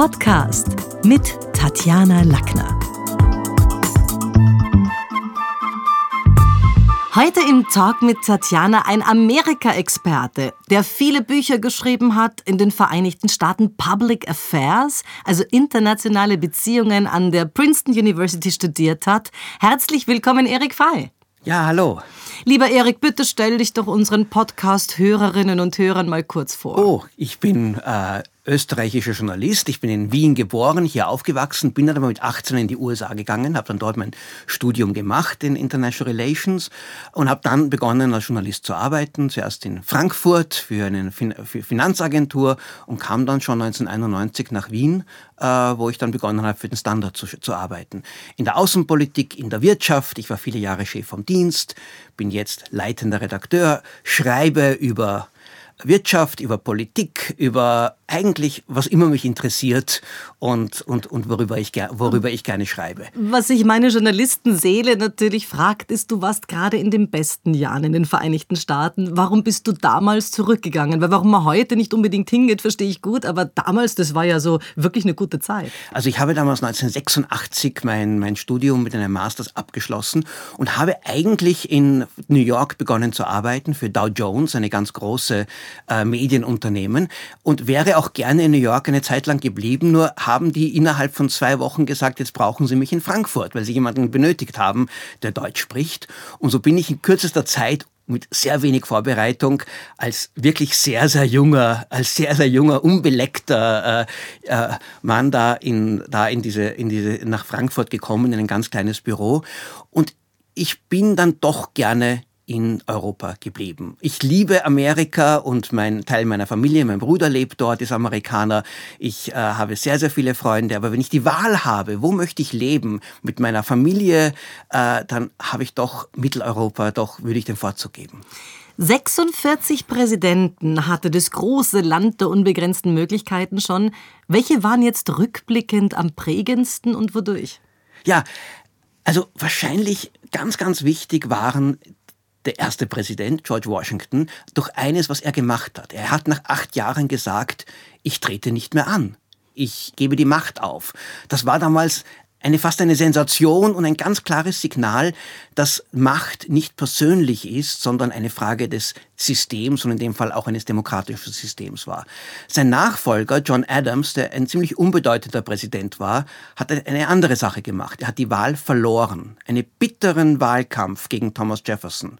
Podcast mit Tatjana Lackner. Heute im Talk mit Tatjana ein Amerika-Experte, der viele Bücher geschrieben hat, in den Vereinigten Staaten Public Affairs, also internationale Beziehungen an der Princeton University studiert hat. Herzlich willkommen, Erik Fey. Ja, hallo. Lieber Erik, bitte stell dich doch unseren Podcast-Hörerinnen und Hörern mal kurz vor. Oh, ich bin äh, österreichischer Journalist. Ich bin in Wien geboren, hier aufgewachsen, bin dann aber mit 18 in die USA gegangen, habe dann dort mein Studium gemacht in International Relations und habe dann begonnen als Journalist zu arbeiten, zuerst in Frankfurt für eine fin für Finanzagentur und kam dann schon 1991 nach Wien, äh, wo ich dann begonnen habe, für den Standard zu, zu arbeiten. In der Außenpolitik, in der Wirtschaft, ich war viele Jahre Chef vom Dienst, bin jetzt leitender Redakteur, schreibe über Wirtschaft, über Politik, über eigentlich, was immer mich interessiert und, und, und worüber, ich, worüber ich gerne schreibe. Was sich meine Journalistenseele natürlich fragt, ist, du warst gerade in den besten Jahren in den Vereinigten Staaten. Warum bist du damals zurückgegangen? Weil warum man heute nicht unbedingt hingeht, verstehe ich gut, aber damals, das war ja so wirklich eine gute Zeit. Also ich habe damals 1986 mein, mein Studium mit einem Masters abgeschlossen und habe eigentlich in New York begonnen zu arbeiten für Dow Jones, eine ganz große äh, Medienunternehmen und wäre auch gerne in New York eine Zeit lang geblieben, nur haben die innerhalb von zwei Wochen gesagt, jetzt brauchen sie mich in Frankfurt, weil sie jemanden benötigt haben, der Deutsch spricht. Und so bin ich in kürzester Zeit mit sehr wenig Vorbereitung als wirklich sehr, sehr junger, als sehr, sehr junger, unbeleckter äh, äh, Mann da in, da in diese, in diese, nach Frankfurt gekommen, in ein ganz kleines Büro. Und ich bin dann doch gerne in Europa geblieben. Ich liebe Amerika und mein Teil meiner Familie, mein Bruder lebt dort, ist Amerikaner. Ich äh, habe sehr, sehr viele Freunde. Aber wenn ich die Wahl habe, wo möchte ich leben mit meiner Familie, äh, dann habe ich doch Mitteleuropa, doch würde ich den Vorzug geben. 46 Präsidenten hatte das große Land der unbegrenzten Möglichkeiten schon. Welche waren jetzt rückblickend am prägendsten und wodurch? Ja, also wahrscheinlich ganz, ganz wichtig waren der erste Präsident, George Washington, durch eines, was er gemacht hat. Er hat nach acht Jahren gesagt, ich trete nicht mehr an. Ich gebe die Macht auf. Das war damals eine fast eine Sensation und ein ganz klares Signal, dass Macht nicht persönlich ist, sondern eine Frage des Systems und in dem Fall auch eines demokratischen Systems war. Sein Nachfolger, John Adams, der ein ziemlich unbedeutender Präsident war, hat eine andere Sache gemacht. Er hat die Wahl verloren. Einen bitteren Wahlkampf gegen Thomas Jefferson.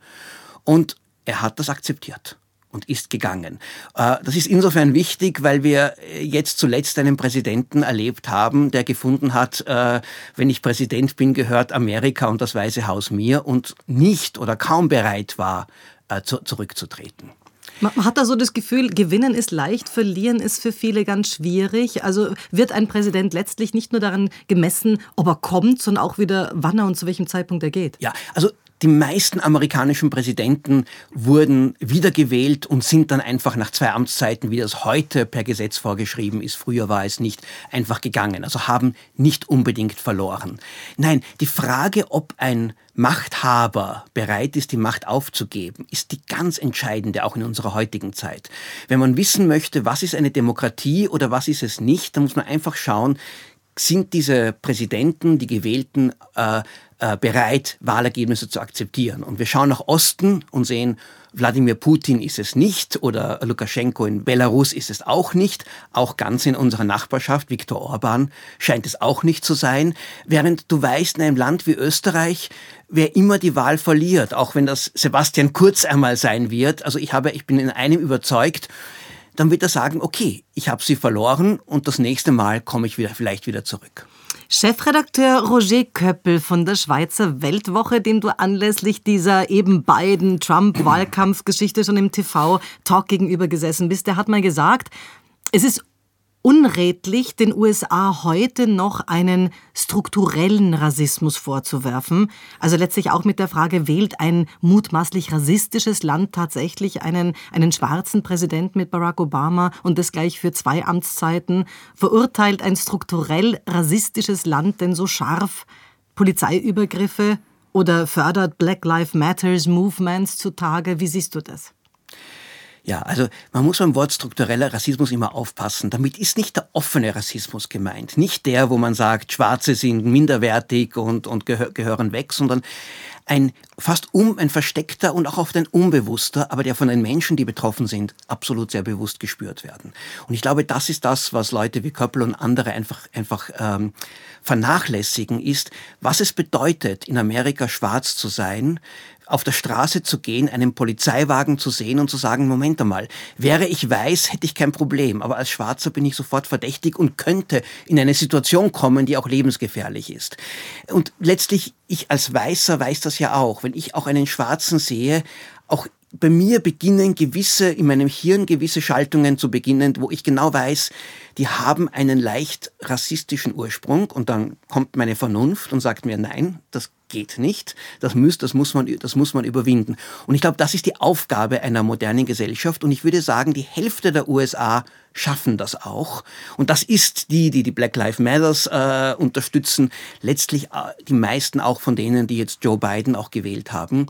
Und er hat das akzeptiert und ist gegangen. Äh, das ist insofern wichtig, weil wir jetzt zuletzt einen Präsidenten erlebt haben, der gefunden hat, äh, wenn ich Präsident bin, gehört Amerika und das Weiße Haus mir und nicht oder kaum bereit war, äh, zurückzutreten. Man hat da so das Gefühl, gewinnen ist leicht, verlieren ist für viele ganz schwierig. Also wird ein Präsident letztlich nicht nur daran gemessen, ob er kommt, sondern auch wieder, wann er und zu welchem Zeitpunkt er geht. Ja, also die meisten amerikanischen Präsidenten wurden wiedergewählt und sind dann einfach nach zwei Amtszeiten, wie das heute per Gesetz vorgeschrieben ist, früher war es nicht, einfach gegangen. Also haben nicht unbedingt verloren. Nein, die Frage, ob ein Machthaber bereit ist, die Macht aufzugeben, ist die ganz entscheidende, auch in unserer heutigen Zeit. Wenn man wissen möchte, was ist eine Demokratie oder was ist es nicht, dann muss man einfach schauen, sind diese Präsidenten, die gewählten, äh, äh, bereit, Wahlergebnisse zu akzeptieren. Und wir schauen nach Osten und sehen, Wladimir Putin ist es nicht oder Lukaschenko in Belarus ist es auch nicht. Auch ganz in unserer Nachbarschaft, Viktor Orban, scheint es auch nicht zu sein. Während du weißt, in einem Land wie Österreich, wer immer die Wahl verliert, auch wenn das Sebastian Kurz einmal sein wird, also ich habe, ich bin in einem überzeugt, dann wird er sagen, okay, ich habe sie verloren und das nächste Mal komme ich wieder, vielleicht wieder zurück. Chefredakteur Roger Köppel von der Schweizer Weltwoche, dem du anlässlich dieser eben beiden Trump-Wahlkampfgeschichte schon im TV-Talk gegenüber gesessen bist, der hat mal gesagt, es ist unredlich, den USA heute noch einen strukturellen Rassismus vorzuwerfen. Also letztlich auch mit der Frage, wählt ein mutmaßlich rassistisches Land tatsächlich einen, einen schwarzen Präsidenten mit Barack Obama und das gleich für zwei Amtszeiten? Verurteilt ein strukturell rassistisches Land denn so scharf Polizeiübergriffe oder fördert Black Lives Matters Movements zutage? Wie siehst du das? Ja, also man muss beim Wort struktureller Rassismus immer aufpassen. Damit ist nicht der offene Rassismus gemeint. Nicht der, wo man sagt, Schwarze sind minderwertig und, und gehö gehören weg, sondern ein fast um ein versteckter und auch oft ein unbewusster, aber der von den Menschen, die betroffen sind, absolut sehr bewusst gespürt werden. Und ich glaube, das ist das, was Leute wie Köppel und andere einfach einfach ähm, vernachlässigen, ist, was es bedeutet, in Amerika schwarz zu sein, auf der Straße zu gehen, einen Polizeiwagen zu sehen und zu sagen, Moment einmal, wäre ich weiß, hätte ich kein Problem, aber als Schwarzer bin ich sofort verdächtig und könnte in eine Situation kommen, die auch lebensgefährlich ist. Und letztlich, ich als Weißer weiß das ja auch, wenn ich auch einen Schwarzen sehe, auch bei mir beginnen gewisse, in meinem Hirn gewisse Schaltungen zu beginnen, wo ich genau weiß, die haben einen leicht rassistischen Ursprung. Und dann kommt meine Vernunft und sagt mir, nein, das geht nicht. Das muss, das muss man, das muss man überwinden. Und ich glaube, das ist die Aufgabe einer modernen Gesellschaft. Und ich würde sagen, die Hälfte der USA schaffen das auch. Und das ist die, die die Black Lives Matters äh, unterstützen. Letztlich äh, die meisten auch von denen, die jetzt Joe Biden auch gewählt haben.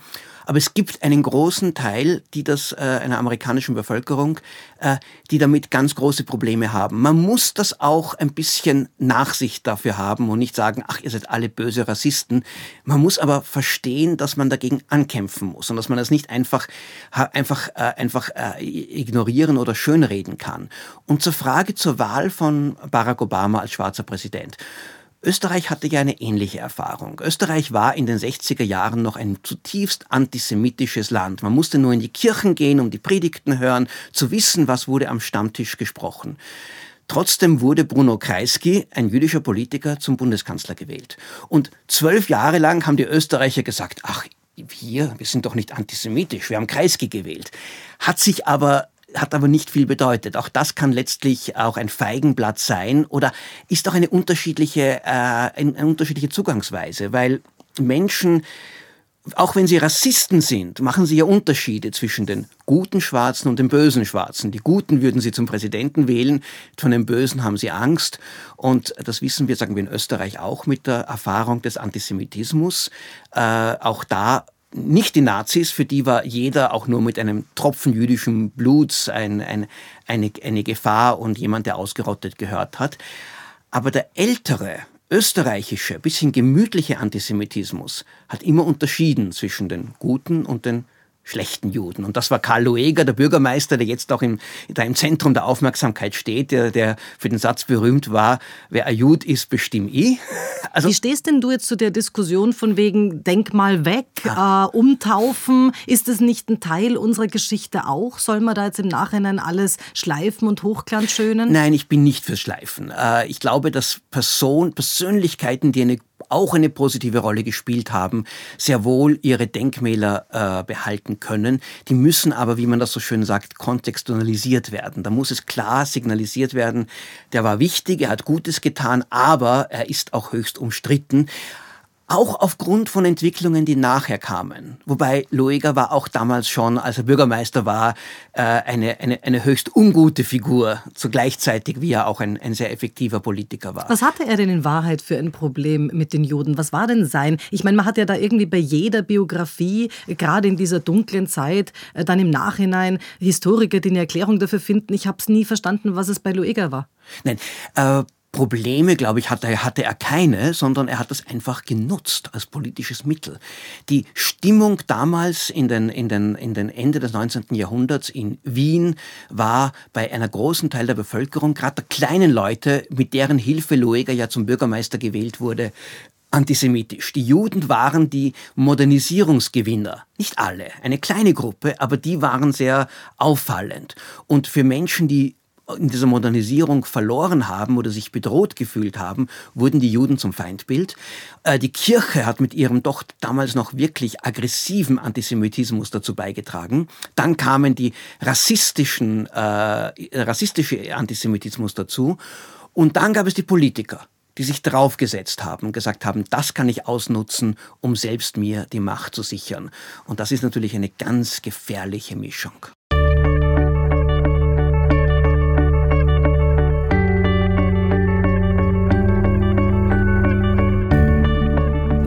Aber es gibt einen großen Teil, die das äh, einer amerikanischen Bevölkerung, äh, die damit ganz große Probleme haben. Man muss das auch ein bisschen Nachsicht dafür haben und nicht sagen, ach, ihr seid alle böse Rassisten. Man muss aber verstehen, dass man dagegen ankämpfen muss und dass man das nicht einfach einfach äh, einfach äh, ignorieren oder schönreden kann. Und zur Frage zur Wahl von Barack Obama als schwarzer Präsident. Österreich hatte ja eine ähnliche Erfahrung. Österreich war in den 60er Jahren noch ein zutiefst antisemitisches Land. Man musste nur in die Kirchen gehen, um die Predigten hören, zu wissen, was wurde am Stammtisch gesprochen. Trotzdem wurde Bruno Kreisky, ein jüdischer Politiker, zum Bundeskanzler gewählt. Und zwölf Jahre lang haben die Österreicher gesagt, ach, wir, wir sind doch nicht antisemitisch, wir haben Kreisky gewählt. Hat sich aber hat aber nicht viel bedeutet. Auch das kann letztlich auch ein Feigenblatt sein oder ist auch eine unterschiedliche, äh, eine, eine unterschiedliche Zugangsweise, weil Menschen, auch wenn sie Rassisten sind, machen sie ja Unterschiede zwischen den guten Schwarzen und den bösen Schwarzen. Die Guten würden sie zum Präsidenten wählen, von den Bösen haben sie Angst. Und das wissen wir, sagen wir in Österreich auch mit der Erfahrung des Antisemitismus. Äh, auch da nicht die Nazis, für die war jeder auch nur mit einem Tropfen jüdischen Bluts ein, ein, eine, eine Gefahr und jemand, der ausgerottet gehört hat. Aber der ältere, österreichische, bisschen gemütliche Antisemitismus hat immer unterschieden zwischen den guten und den schlechten Juden. Und das war Karl Lueger, der Bürgermeister, der jetzt auch im, da im Zentrum der Aufmerksamkeit steht, der, der für den Satz berühmt war, wer ein Jud ist, bestimm ich. Also, Wie stehst denn du jetzt zu der Diskussion von wegen Denkmal weg, ah. äh, umtaufen? Ist es nicht ein Teil unserer Geschichte auch? Soll man da jetzt im Nachhinein alles schleifen und hochglanzschönen? Nein, ich bin nicht fürs Schleifen. Äh, ich glaube, dass Person, Persönlichkeiten, die eine auch eine positive Rolle gespielt haben, sehr wohl ihre Denkmäler äh, behalten können. Die müssen aber, wie man das so schön sagt, kontextualisiert werden. Da muss es klar signalisiert werden, der war wichtig, er hat Gutes getan, aber er ist auch höchst umstritten auch aufgrund von Entwicklungen, die nachher kamen. Wobei Lueger war auch damals schon, als er Bürgermeister war, äh, eine, eine, eine höchst ungute Figur, zugleichzeitig wie er auch ein, ein sehr effektiver Politiker war. Was hatte er denn in Wahrheit für ein Problem mit den Juden? Was war denn sein? Ich meine, man hat ja da irgendwie bei jeder Biografie, gerade in dieser dunklen Zeit, äh, dann im Nachhinein Historiker, die eine Erklärung dafür finden. Ich habe es nie verstanden, was es bei Lueger war. Nein, äh, Probleme, glaube ich, hatte, hatte er keine, sondern er hat das einfach genutzt als politisches Mittel. Die Stimmung damals in den, in den, in den Ende des 19. Jahrhunderts in Wien war bei einer großen Teil der Bevölkerung, gerade der kleinen Leute, mit deren Hilfe Lueger ja zum Bürgermeister gewählt wurde, antisemitisch. Die Juden waren die Modernisierungsgewinner. Nicht alle, eine kleine Gruppe, aber die waren sehr auffallend. Und für Menschen, die in dieser Modernisierung verloren haben oder sich bedroht gefühlt haben, wurden die Juden zum Feindbild. Äh, die Kirche hat mit ihrem doch damals noch wirklich aggressiven Antisemitismus dazu beigetragen. Dann kamen die rassistischen, äh, rassistische Antisemitismus dazu. Und dann gab es die Politiker die sich draufgesetzt haben und gesagt haben, das kann ich ausnutzen, um selbst mir die Macht zu sichern. Und das ist natürlich eine ganz gefährliche Mischung.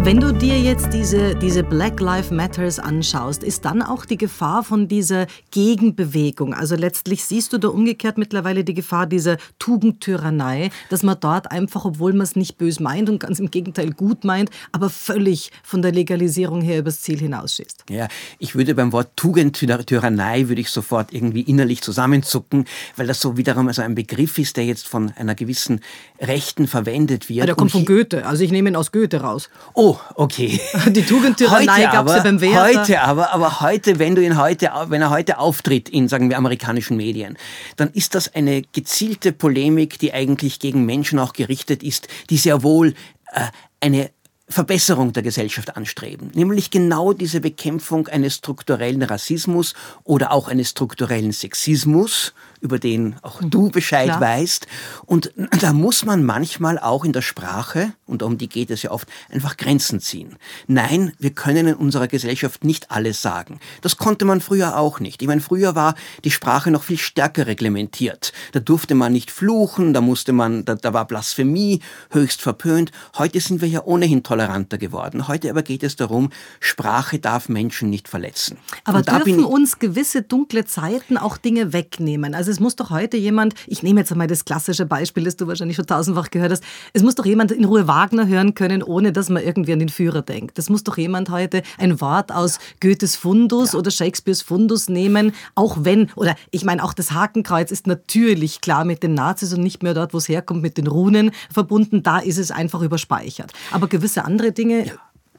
Wenn du dir jetzt diese, diese Black Lives Matters anschaust, ist dann auch die Gefahr von dieser Gegenbewegung, also letztlich siehst du da umgekehrt mittlerweile die Gefahr dieser Tugendtyrannei, dass man dort einfach, obwohl man es nicht bös meint und ganz im Gegenteil gut meint, aber völlig von der Legalisierung her übers Ziel hinausschießt. Ja, ich würde beim Wort Tugendtyrannei würde ich sofort irgendwie innerlich zusammenzucken, weil das so wiederum also ein Begriff ist, der jetzt von einer gewissen Rechten verwendet wird. Ja, der kommt von Goethe, also ich nehme ihn aus Goethe raus. Oh, okay. Die Tugendtyrannei gab es ja beim Werther. Heute aber, aber heute, wenn du ihn heute, wenn er heute auftritt in, sagen wir, amerikanischen Medien, dann ist das eine gezielte Polemik, die eigentlich gegen Menschen auch gerichtet ist, die sehr wohl äh, eine Verbesserung der Gesellschaft anstreben, nämlich genau diese Bekämpfung eines strukturellen Rassismus oder auch eines strukturellen Sexismus, über den auch mhm. du Bescheid Klar. weißt. Und da muss man manchmal auch in der Sprache, und um die geht es ja oft, einfach Grenzen ziehen. Nein, wir können in unserer Gesellschaft nicht alles sagen. Das konnte man früher auch nicht. Ich meine, früher war die Sprache noch viel stärker reglementiert. Da durfte man nicht fluchen, da musste man, da, da war Blasphemie höchst verpönt. Heute sind wir ja ohnehin toleranter geworden. Heute aber geht es darum, Sprache darf Menschen nicht verletzen. Aber dürfen uns gewisse dunkle Zeiten auch Dinge wegnehmen? Also es muss doch heute jemand, ich nehme jetzt einmal das klassische Beispiel, das du wahrscheinlich schon tausendfach gehört hast, es muss doch jemand in Ruhe Wagner hören können, ohne dass man irgendwie an den Führer denkt. Es muss doch jemand heute ein Wort aus Goethes Fundus ja. oder Shakespeares Fundus nehmen, auch wenn, oder ich meine, auch das Hakenkreuz ist natürlich klar mit den Nazis und nicht mehr dort, wo es herkommt, mit den Runen verbunden. Da ist es einfach überspeichert. Aber gewisse andere Dinge. Ja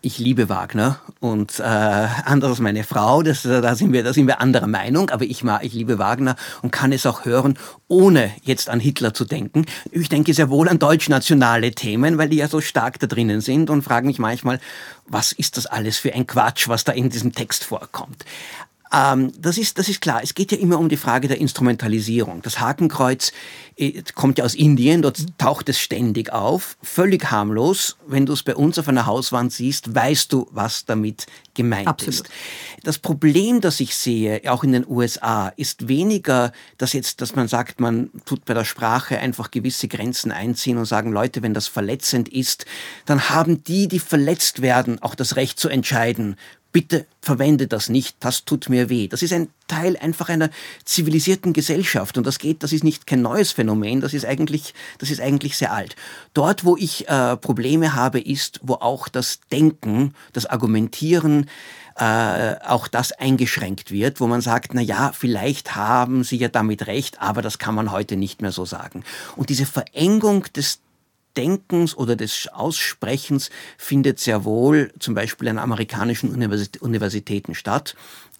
ich liebe Wagner und äh, anderes meine Frau, das, da, sind wir, da sind wir anderer Meinung, aber ich, ich liebe Wagner und kann es auch hören, ohne jetzt an Hitler zu denken. Ich denke sehr wohl an deutschnationale Themen, weil die ja so stark da drinnen sind und frage mich manchmal, was ist das alles für ein Quatsch, was da in diesem Text vorkommt. Ähm, das, ist, das ist klar. Es geht ja immer um die Frage der Instrumentalisierung. Das Hakenkreuz äh, kommt ja aus Indien, dort taucht es ständig auf, völlig harmlos. Wenn du es bei uns auf einer Hauswand siehst, weißt du, was damit gemeint Absolut. ist. Das Problem, das ich sehe, auch in den USA, ist weniger, dass jetzt, dass man sagt, man tut bei der Sprache einfach gewisse Grenzen einziehen und sagen, Leute, wenn das verletzend ist, dann haben die, die verletzt werden, auch das Recht zu entscheiden, bitte verwende das nicht, das tut mir weh. Das ist ein Teil einfach einer zivilisierten Gesellschaft und das geht, das ist nicht kein neues Phänomen, das ist eigentlich, das ist eigentlich sehr alt. Dort, wo ich äh, Probleme habe, ist, wo auch das Denken, das Argumentieren, äh, auch das eingeschränkt wird, wo man sagt, na ja, vielleicht haben Sie ja damit recht, aber das kann man heute nicht mehr so sagen. Und diese Verengung des Denkens oder des Aussprechens findet sehr wohl zum Beispiel an amerikanischen Universitäten statt.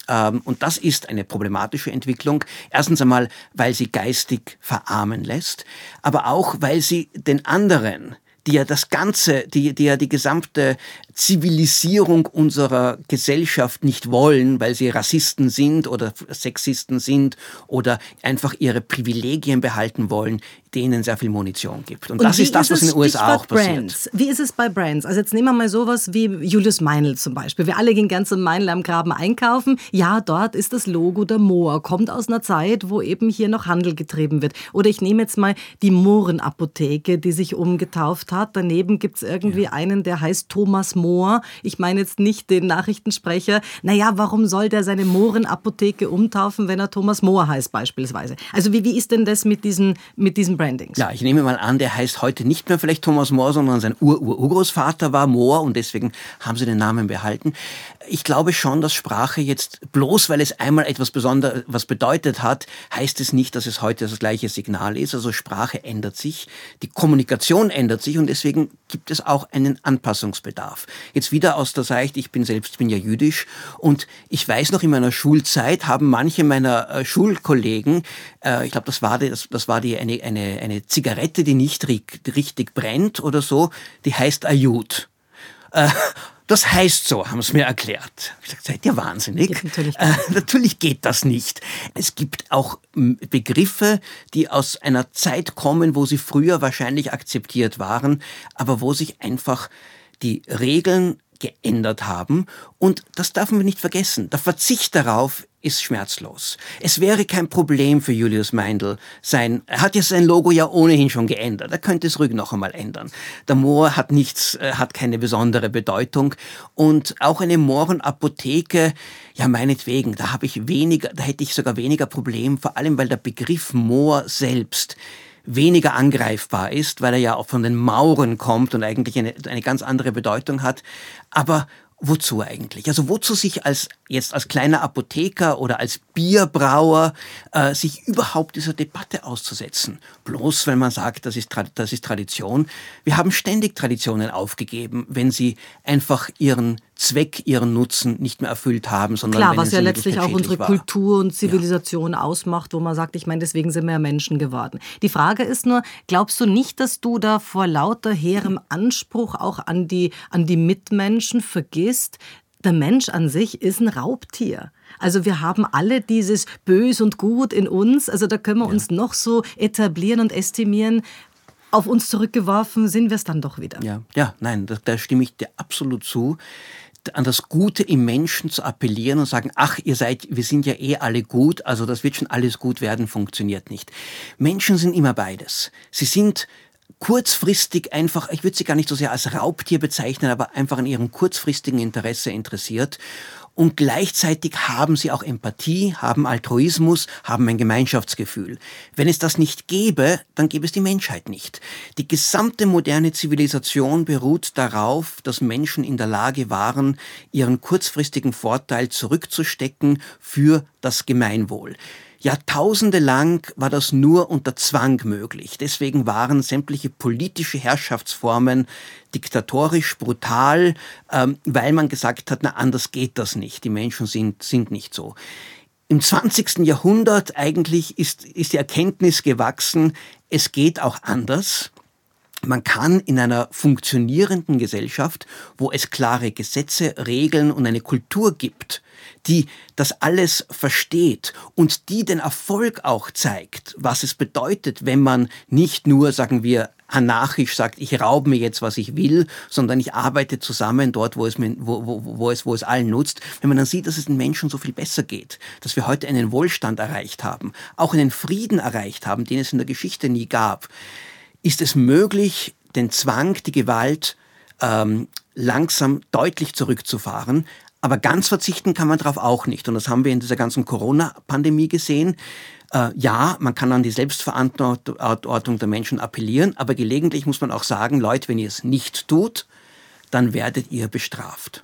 Ähm, und das ist eine problematische Entwicklung. Erstens einmal, weil sie geistig verarmen lässt, aber auch, weil sie den anderen die ja das Ganze, die, die ja die gesamte Zivilisierung unserer Gesellschaft nicht wollen, weil sie Rassisten sind oder Sexisten sind oder einfach ihre Privilegien behalten wollen, denen sehr viel Munition gibt. Und, Und das ist das, was in den USA auch passiert. Brands? Wie ist es bei Brands? Also jetzt nehmen wir mal sowas wie Julius Meinl zum Beispiel. Wir alle gehen ganz im Meinl am Graben einkaufen. Ja, dort ist das Logo der Moor, kommt aus einer Zeit, wo eben hier noch Handel getrieben wird. Oder ich nehme jetzt mal die Mohrenapotheke, die sich umgetauft hat. Daneben gibt es irgendwie ja. einen, der heißt Thomas Mohr. Ich meine jetzt nicht den Nachrichtensprecher. Naja, warum soll der seine Mohrenapotheke umtaufen, wenn er Thomas Mohr heißt beispielsweise? Also wie, wie ist denn das mit diesen, mit diesen Brandings? Ja, ich nehme mal an, der heißt heute nicht mehr vielleicht Thomas Mohr, sondern sein Ur-Urgroßvater war Mohr und deswegen haben sie den Namen behalten. Ich glaube schon, dass Sprache jetzt, bloß weil es einmal etwas Besonderes was bedeutet hat, heißt es nicht, dass es heute das gleiche Signal ist. Also Sprache ändert sich, die Kommunikation ändert sich und deswegen gibt es auch einen Anpassungsbedarf. Jetzt wieder aus der Sicht, ich bin selbst, bin ja jüdisch und ich weiß noch in meiner Schulzeit haben manche meiner äh, Schulkollegen, äh, ich glaube, das war die, das, das war die eine, eine, eine Zigarette, die nicht richtig brennt oder so, die heißt Ayud. Das heißt so, haben sie mir erklärt. Ich gesagt, seid ihr wahnsinnig? Natürlich, äh, natürlich geht das nicht. Es gibt auch Begriffe, die aus einer Zeit kommen, wo sie früher wahrscheinlich akzeptiert waren, aber wo sich einfach die Regeln geändert haben. Und das dürfen wir nicht vergessen. Der Verzicht darauf ist schmerzlos. Es wäre kein Problem für Julius Meindl sein, er hat ja sein Logo ja ohnehin schon geändert, er könnte es ruhig noch einmal ändern. Der Moor hat nichts, äh, hat keine besondere Bedeutung und auch eine Mohrenapotheke, ja meinetwegen, da habe ich weniger, da hätte ich sogar weniger Problem, vor allem weil der Begriff Moor selbst weniger angreifbar ist, weil er ja auch von den Mauren kommt und eigentlich eine, eine ganz andere Bedeutung hat. Aber wozu eigentlich? Also wozu sich als jetzt als kleiner Apotheker oder als Bierbrauer äh, sich überhaupt dieser Debatte auszusetzen? Bloß weil man sagt, das ist, das ist Tradition. Wir haben ständig Traditionen aufgegeben, wenn sie einfach ihren Zweck, ihren Nutzen nicht mehr erfüllt haben, sondern Klar, was ja letztlich auch unsere war. Kultur und Zivilisation ja. ausmacht, wo man sagt, ich meine, deswegen sind wir ja Menschen geworden. Die Frage ist nur, glaubst du nicht, dass du da vor lauter hehrem Anspruch auch an die, an die Mitmenschen vergisst, der Mensch an sich ist ein Raubtier. Also wir haben alle dieses Bös und Gut in uns. Also da können wir ja. uns noch so etablieren und estimieren auf uns zurückgeworfen sind wir es dann doch wieder. Ja, ja nein, da, da stimme ich dir absolut zu an das Gute im Menschen zu appellieren und sagen, ach, ihr seid, wir sind ja eh alle gut, also das wird schon alles gut werden, funktioniert nicht. Menschen sind immer beides. Sie sind kurzfristig einfach, ich würde sie gar nicht so sehr als Raubtier bezeichnen, aber einfach an ihrem kurzfristigen Interesse interessiert und gleichzeitig haben sie auch Empathie, haben Altruismus, haben ein Gemeinschaftsgefühl. Wenn es das nicht gäbe, dann gäbe es die Menschheit nicht. Die gesamte moderne Zivilisation beruht darauf, dass Menschen in der Lage waren, ihren kurzfristigen Vorteil zurückzustecken für das Gemeinwohl. Jahrtausende lang war das nur unter Zwang möglich. Deswegen waren sämtliche politische Herrschaftsformen diktatorisch, brutal, ähm, weil man gesagt hat, na anders geht das nicht. Die Menschen sind, sind nicht so. Im 20. Jahrhundert eigentlich ist, ist die Erkenntnis gewachsen, es geht auch anders. Man kann in einer funktionierenden Gesellschaft, wo es klare Gesetze, Regeln und eine Kultur gibt, die das alles versteht und die den Erfolg auch zeigt, was es bedeutet, wenn man nicht nur, sagen wir, anarchisch sagt, ich raube mir jetzt, was ich will, sondern ich arbeite zusammen dort, wo es, mir, wo, wo, wo, es, wo es allen nutzt. Wenn man dann sieht, dass es den Menschen so viel besser geht, dass wir heute einen Wohlstand erreicht haben, auch einen Frieden erreicht haben, den es in der Geschichte nie gab, ist es möglich, den Zwang, die Gewalt ähm, langsam deutlich zurückzufahren, aber ganz verzichten kann man darauf auch nicht. Und das haben wir in dieser ganzen Corona-Pandemie gesehen. Äh, ja, man kann an die Selbstverantwortung der Menschen appellieren, aber gelegentlich muss man auch sagen, Leute, wenn ihr es nicht tut, dann werdet ihr bestraft.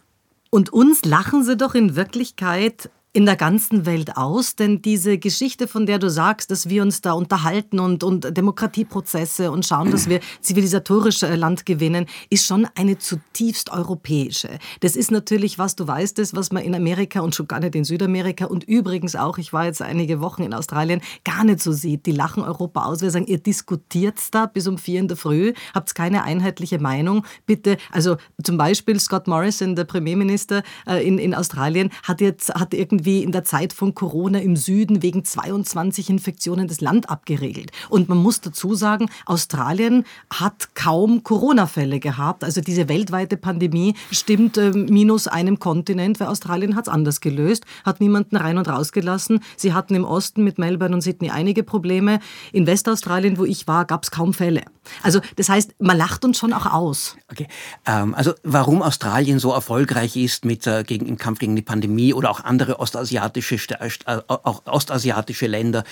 Und uns lachen sie doch in Wirklichkeit in der ganzen Welt aus? Denn diese Geschichte, von der du sagst, dass wir uns da unterhalten und, und Demokratieprozesse und schauen, dass wir zivilisatorisch äh, Land gewinnen, ist schon eine zutiefst europäische. Das ist natürlich, was du weißt, das, was man in Amerika und schon gar nicht in Südamerika und übrigens auch, ich war jetzt einige Wochen in Australien, gar nicht so sieht. Die lachen Europa aus. Wir sagen, ihr diskutiert da bis um vier in der Früh, habt keine einheitliche Meinung. Bitte, also zum Beispiel Scott Morrison, der Premierminister äh, in, in Australien, hat jetzt hat irgendwie irgendwie in der Zeit von Corona im Süden wegen 22 Infektionen das Land abgeregelt. Und man muss dazu sagen, Australien hat kaum Corona-Fälle gehabt. Also diese weltweite Pandemie stimmt äh, minus einem Kontinent, weil Australien hat es anders gelöst, hat niemanden rein und rausgelassen. Sie hatten im Osten mit Melbourne und Sydney einige Probleme. In Westaustralien, wo ich war, gab es kaum Fälle. Also das heißt, man lacht uns schon auch aus. Okay. Ähm, also warum Australien so erfolgreich ist mit, äh, gegen, im Kampf gegen die Pandemie oder auch andere Ost ostasiatische, äh, auch ostasiatische Länder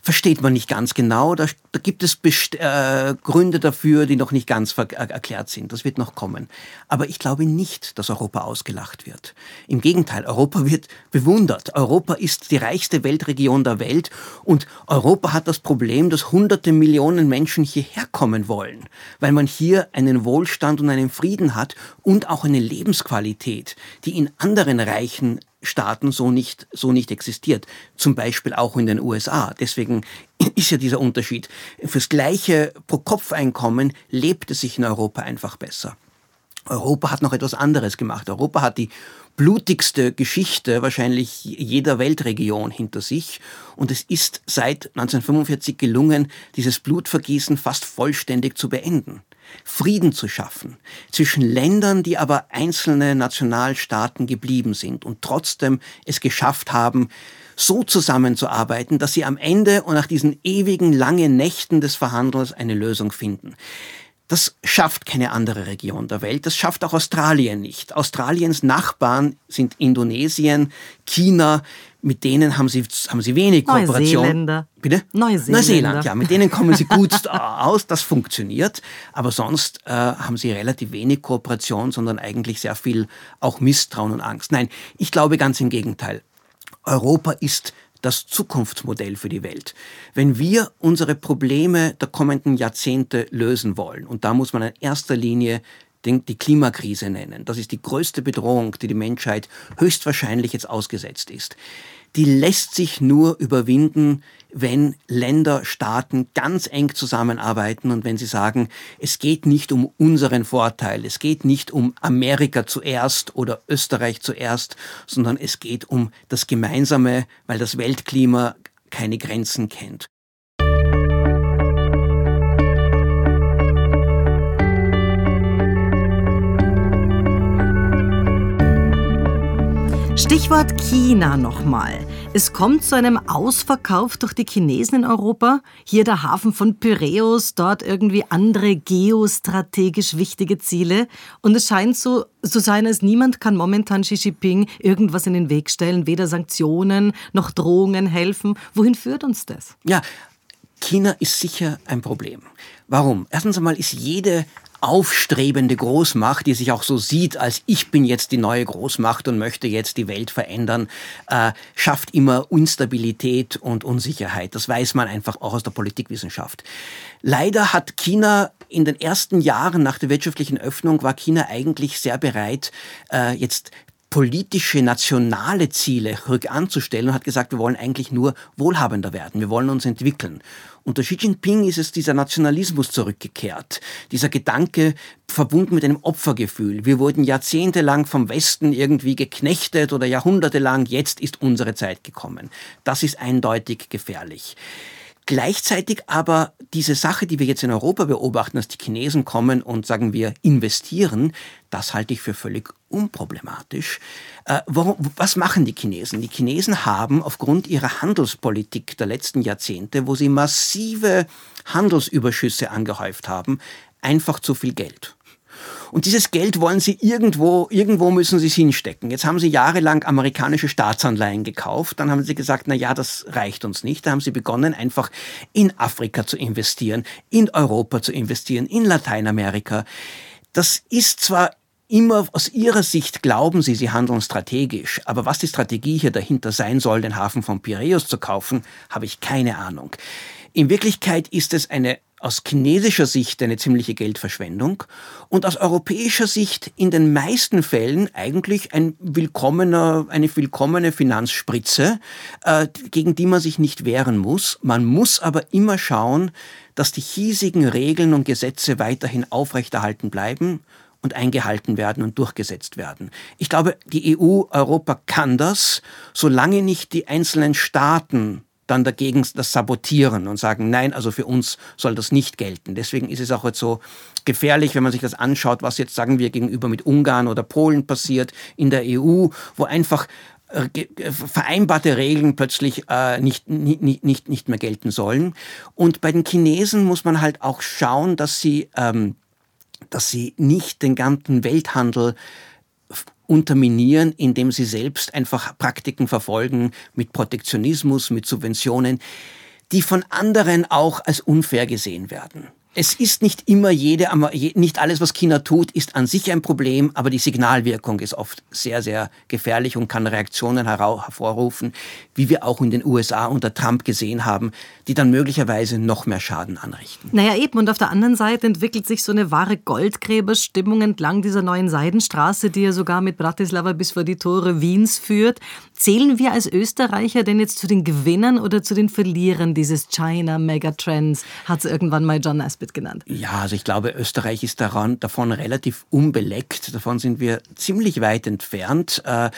versteht man nicht ganz genau. Da, da gibt es Best äh, Gründe dafür, die noch nicht ganz äh, erklärt sind. Das wird noch kommen. Aber ich glaube nicht, dass Europa ausgelacht wird. Im Gegenteil, Europa wird bewundert. Europa ist die reichste Weltregion der Welt und Europa hat das Problem, dass hunderte Millionen Menschen hierher kommen wollen, weil man hier einen Wohlstand und einen Frieden hat und auch eine Lebensqualität, die in anderen reichen Staaten so nicht, so nicht existiert. Zum Beispiel auch in den USA. Deswegen ist ja dieser Unterschied. Fürs gleiche Pro-Kopf-Einkommen lebt es sich in Europa einfach besser. Europa hat noch etwas anderes gemacht. Europa hat die blutigste Geschichte wahrscheinlich jeder Weltregion hinter sich. Und es ist seit 1945 gelungen, dieses Blutvergießen fast vollständig zu beenden. Frieden zu schaffen zwischen Ländern, die aber einzelne Nationalstaaten geblieben sind und trotzdem es geschafft haben, so zusammenzuarbeiten, dass sie am Ende und nach diesen ewigen langen Nächten des Verhandelns eine Lösung finden. Das schafft keine andere Region der Welt. Das schafft auch Australien nicht. Australiens Nachbarn sind Indonesien, China. Mit denen haben sie, haben sie wenig Kooperation. Neuseeländer. Bitte? Neuseeländer. Neuseeland, ja. Mit denen kommen sie gut aus. Das funktioniert. Aber sonst äh, haben sie relativ wenig Kooperation, sondern eigentlich sehr viel auch Misstrauen und Angst. Nein, ich glaube ganz im Gegenteil. Europa ist das Zukunftsmodell für die Welt. Wenn wir unsere Probleme der kommenden Jahrzehnte lösen wollen, und da muss man in erster Linie die Klimakrise nennen, das ist die größte Bedrohung, die die Menschheit höchstwahrscheinlich jetzt ausgesetzt ist, die lässt sich nur überwinden, wenn Länder, Staaten ganz eng zusammenarbeiten und wenn sie sagen, es geht nicht um unseren Vorteil, es geht nicht um Amerika zuerst oder Österreich zuerst, sondern es geht um das Gemeinsame, weil das Weltklima keine Grenzen kennt. Stichwort China nochmal. Es kommt zu einem Ausverkauf durch die Chinesen in Europa. Hier der Hafen von Pyräus, dort irgendwie andere geostrategisch wichtige Ziele. Und es scheint so zu sein, als niemand kann momentan Xi Jinping irgendwas in den Weg stellen. Weder Sanktionen noch Drohungen helfen. Wohin führt uns das? Ja, China ist sicher ein Problem. Warum? Erstens einmal ist jede aufstrebende Großmacht, die sich auch so sieht, als ich bin jetzt die neue Großmacht und möchte jetzt die Welt verändern, äh, schafft immer Instabilität und Unsicherheit. Das weiß man einfach auch aus der Politikwissenschaft. Leider hat China in den ersten Jahren nach der wirtschaftlichen Öffnung war China eigentlich sehr bereit, äh, jetzt politische, nationale Ziele rückanzustellen und hat gesagt, wir wollen eigentlich nur wohlhabender werden, wir wollen uns entwickeln. Unter Xi Jinping ist es dieser Nationalismus zurückgekehrt, dieser Gedanke verbunden mit einem Opfergefühl. Wir wurden jahrzehntelang vom Westen irgendwie geknechtet oder jahrhundertelang, jetzt ist unsere Zeit gekommen. Das ist eindeutig gefährlich. Gleichzeitig aber diese Sache, die wir jetzt in Europa beobachten, dass die Chinesen kommen und sagen wir investieren, das halte ich für völlig unproblematisch. Äh, warum, was machen die Chinesen? Die Chinesen haben aufgrund ihrer Handelspolitik der letzten Jahrzehnte, wo sie massive Handelsüberschüsse angehäuft haben, einfach zu viel Geld. Und dieses Geld wollen sie irgendwo, irgendwo müssen sie es hinstecken. Jetzt haben sie jahrelang amerikanische Staatsanleihen gekauft. Dann haben sie gesagt, na ja, das reicht uns nicht. Da haben sie begonnen, einfach in Afrika zu investieren, in Europa zu investieren, in Lateinamerika. Das ist zwar immer aus ihrer Sicht glauben sie, sie handeln strategisch. Aber was die Strategie hier dahinter sein soll, den Hafen von Piräus zu kaufen, habe ich keine Ahnung. In Wirklichkeit ist es eine aus chinesischer Sicht eine ziemliche Geldverschwendung und aus europäischer Sicht in den meisten Fällen eigentlich ein willkommener, eine willkommene Finanzspritze, äh, gegen die man sich nicht wehren muss. Man muss aber immer schauen, dass die hiesigen Regeln und Gesetze weiterhin aufrechterhalten bleiben und eingehalten werden und durchgesetzt werden. Ich glaube, die EU, Europa kann das, solange nicht die einzelnen Staaten dann dagegen das sabotieren und sagen, nein, also für uns soll das nicht gelten. Deswegen ist es auch jetzt so gefährlich, wenn man sich das anschaut, was jetzt, sagen wir, gegenüber mit Ungarn oder Polen passiert in der EU, wo einfach äh, äh, vereinbarte Regeln plötzlich äh, nicht, nicht, nicht, nicht mehr gelten sollen. Und bei den Chinesen muss man halt auch schauen, dass sie, ähm, dass sie nicht den ganzen Welthandel unterminieren, indem sie selbst einfach Praktiken verfolgen mit Protektionismus, mit Subventionen, die von anderen auch als unfair gesehen werden. Es ist nicht immer jede, nicht alles, was China tut, ist an sich ein Problem, aber die Signalwirkung ist oft sehr, sehr gefährlich und kann Reaktionen hervorrufen, wie wir auch in den USA unter Trump gesehen haben, die dann möglicherweise noch mehr Schaden anrichten. Naja, eben. Und auf der anderen Seite entwickelt sich so eine wahre Goldgräberstimmung entlang dieser neuen Seidenstraße, die ja sogar mit Bratislava bis vor die Tore Wiens führt. Zählen wir als Österreicher denn jetzt zu den Gewinnern oder zu den Verlierern dieses China Megatrends? Hat es irgendwann mal John Asper wird genannt. Ja, also ich glaube, Österreich ist daran, davon relativ unbeleckt. Davon sind wir ziemlich weit entfernt. Äh,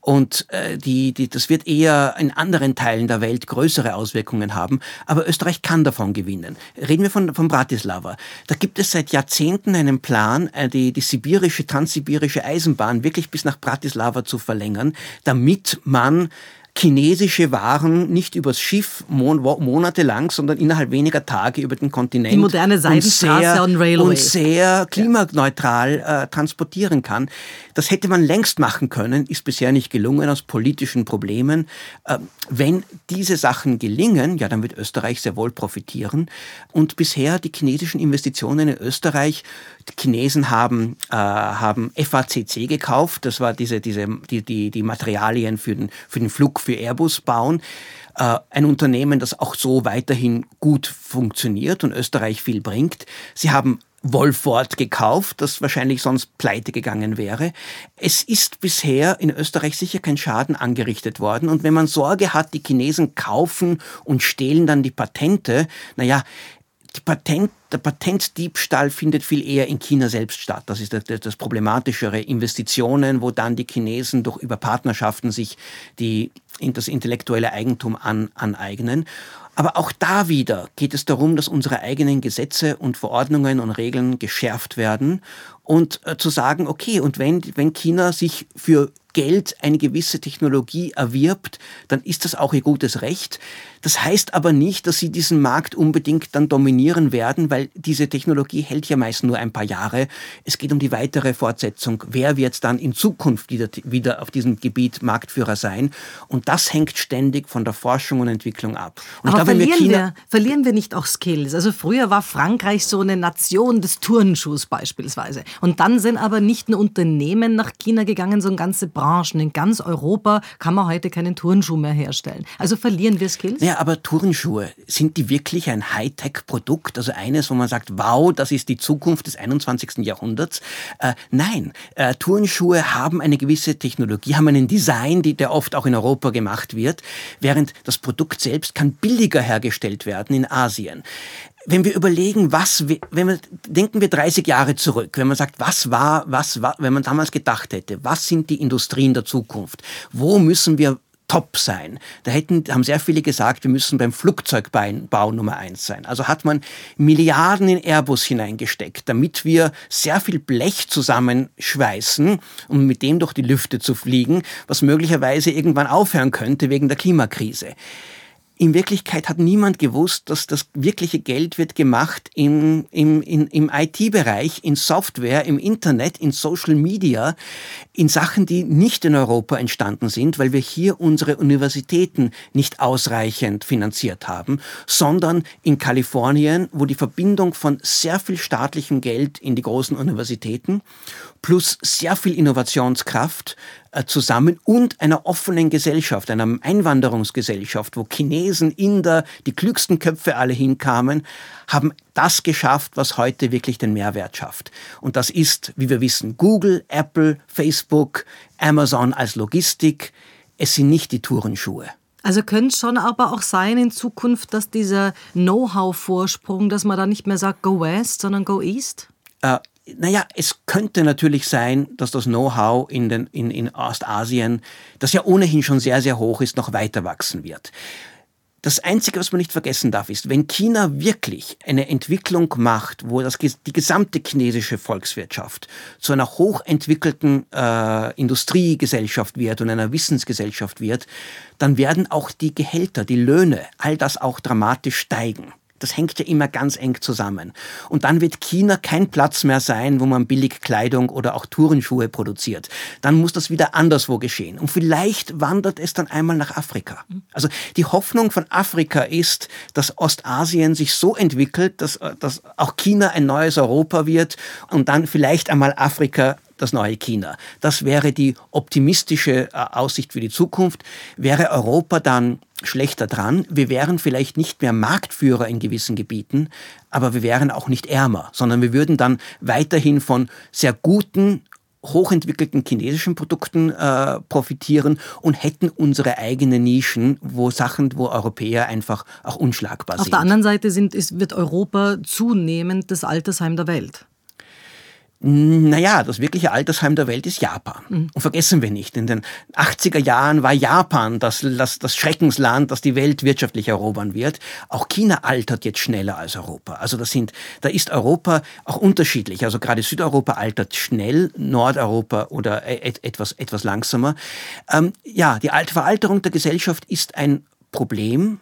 und äh, die, die, das wird eher in anderen Teilen der Welt größere Auswirkungen haben. Aber Österreich kann davon gewinnen. Reden wir von, von Bratislava. Da gibt es seit Jahrzehnten einen Plan, äh, die, die sibirische, transsibirische Eisenbahn wirklich bis nach Bratislava zu verlängern, damit man chinesische Waren nicht übers Schiff mon monatelang, sondern innerhalb weniger Tage über den Kontinent Die moderne Seidenstraße und sehr, Railway. und sehr klimaneutral äh, transportieren kann. Das hätte man längst machen können, ist bisher nicht gelungen aus politischen Problemen. Äh, wenn diese Sachen gelingen, ja, dann wird Österreich sehr wohl profitieren. Und bisher die chinesischen Investitionen in Österreich, die Chinesen haben, äh, haben FACC gekauft, das war diese, diese, die, die, die Materialien für den, für den Flug für Airbus bauen. Äh, ein Unternehmen, das auch so weiterhin gut funktioniert und Österreich viel bringt. Sie haben Wolford gekauft, das wahrscheinlich sonst pleite gegangen wäre. Es ist bisher in Österreich sicher kein Schaden angerichtet worden. Und wenn man Sorge hat, die Chinesen kaufen und stehlen dann die Patente, naja, die Patent, der Patentdiebstahl findet viel eher in China selbst statt. Das ist das, das Problematischere. Investitionen, wo dann die Chinesen durch über Partnerschaften sich die, das intellektuelle Eigentum an, aneignen. Aber auch da wieder geht es darum, dass unsere eigenen Gesetze und Verordnungen und Regeln geschärft werden und äh, zu sagen, okay, und wenn, wenn China sich für Geld eine gewisse Technologie erwirbt, dann ist das auch ihr gutes Recht. Das heißt aber nicht, dass sie diesen Markt unbedingt dann dominieren werden, weil diese Technologie hält ja meist nur ein paar Jahre. Es geht um die weitere Fortsetzung. Wer wird dann in Zukunft wieder, wieder auf diesem Gebiet Marktführer sein? Und das hängt ständig von der Forschung und Entwicklung ab. Und aber glaube, verlieren, wir, verlieren wir nicht auch Skills? Also früher war Frankreich so eine Nation des Turnschuhs beispielsweise. Und dann sind aber nicht nur Unternehmen nach China gegangen, sondern ganze Branchen. Branchen. In ganz Europa kann man heute keinen Turnschuh mehr herstellen. Also verlieren wir Skills? Ja, aber Turnschuhe, sind die wirklich ein Hightech-Produkt? Also eines, wo man sagt, wow, das ist die Zukunft des 21. Jahrhunderts? Äh, nein, äh, Turnschuhe haben eine gewisse Technologie, haben einen Design, die, der oft auch in Europa gemacht wird, während das Produkt selbst kann billiger hergestellt werden in Asien wenn wir überlegen, was, wenn wir, denken wir 30 Jahre zurück, wenn man sagt, was war, was war, wenn man damals gedacht hätte, was sind die Industrien der Zukunft? Wo müssen wir top sein. Da hätten, haben sehr viele gesagt, wir müssen beim Flugzeugbau Nummer eins sein. Also hat man Milliarden in Airbus hineingesteckt, damit wir sehr viel Blech zusammenschweißen, um mit dem durch die Lüfte zu fliegen, was möglicherweise irgendwann aufhören könnte wegen der Klimakrise in Wirklichkeit hat niemand gewusst, dass das wirkliche Geld wird gemacht im, im, im, im IT-Bereich, in Software, im Internet, in Social Media, in Sachen, die nicht in Europa entstanden sind, weil wir hier unsere Universitäten nicht ausreichend finanziert haben, sondern in Kalifornien, wo die Verbindung von sehr viel staatlichem Geld in die großen Universitäten plus sehr viel Innovationskraft zusammen und einer offenen Gesellschaft, einer Einwanderungsgesellschaft, wo Chinesen, Inder, die klügsten Köpfe alle hinkamen, haben das geschafft, was heute wirklich den Mehrwert schafft. Und das ist, wie wir wissen, Google, Apple, Facebook, Amazon als Logistik. Es sind nicht die Tourenschuhe. Also könnte es schon aber auch sein in Zukunft, dass dieser Know-how-Vorsprung, dass man da nicht mehr sagt, go west, sondern go east? Äh, naja, es könnte natürlich sein, dass das Know-how in, den, in, in Ostasien, das ja ohnehin schon sehr, sehr hoch ist, noch weiter wachsen wird. Das Einzige, was man nicht vergessen darf, ist, wenn China wirklich eine Entwicklung macht, wo das, die gesamte chinesische Volkswirtschaft zu einer hochentwickelten äh, Industriegesellschaft wird und einer Wissensgesellschaft wird, dann werden auch die Gehälter, die Löhne, all das auch dramatisch steigen. Das hängt ja immer ganz eng zusammen. Und dann wird China kein Platz mehr sein, wo man billig Kleidung oder auch Tourenschuhe produziert. Dann muss das wieder anderswo geschehen. Und vielleicht wandert es dann einmal nach Afrika. Also die Hoffnung von Afrika ist, dass Ostasien sich so entwickelt, dass, dass auch China ein neues Europa wird und dann vielleicht einmal Afrika das neue China. Das wäre die optimistische äh, Aussicht für die Zukunft. Wäre Europa dann schlechter dran? Wir wären vielleicht nicht mehr Marktführer in gewissen Gebieten, aber wir wären auch nicht ärmer, sondern wir würden dann weiterhin von sehr guten hochentwickelten chinesischen Produkten äh, profitieren und hätten unsere eigenen Nischen, wo Sachen, wo Europäer einfach auch unschlagbar Auf sind. Auf der anderen Seite sind, ist, wird Europa zunehmend das Altersheim der Welt. Naja, das wirkliche Altersheim der Welt ist Japan. Mhm. Und vergessen wir nicht, in den 80er Jahren war Japan das, das, das Schreckensland, das die Welt wirtschaftlich erobern wird. Auch China altert jetzt schneller als Europa. Also das sind, da ist Europa auch unterschiedlich. Also gerade Südeuropa altert schnell, Nordeuropa oder e, et, etwas, etwas langsamer. Ähm, ja, die Veralterung der Gesellschaft ist ein Problem,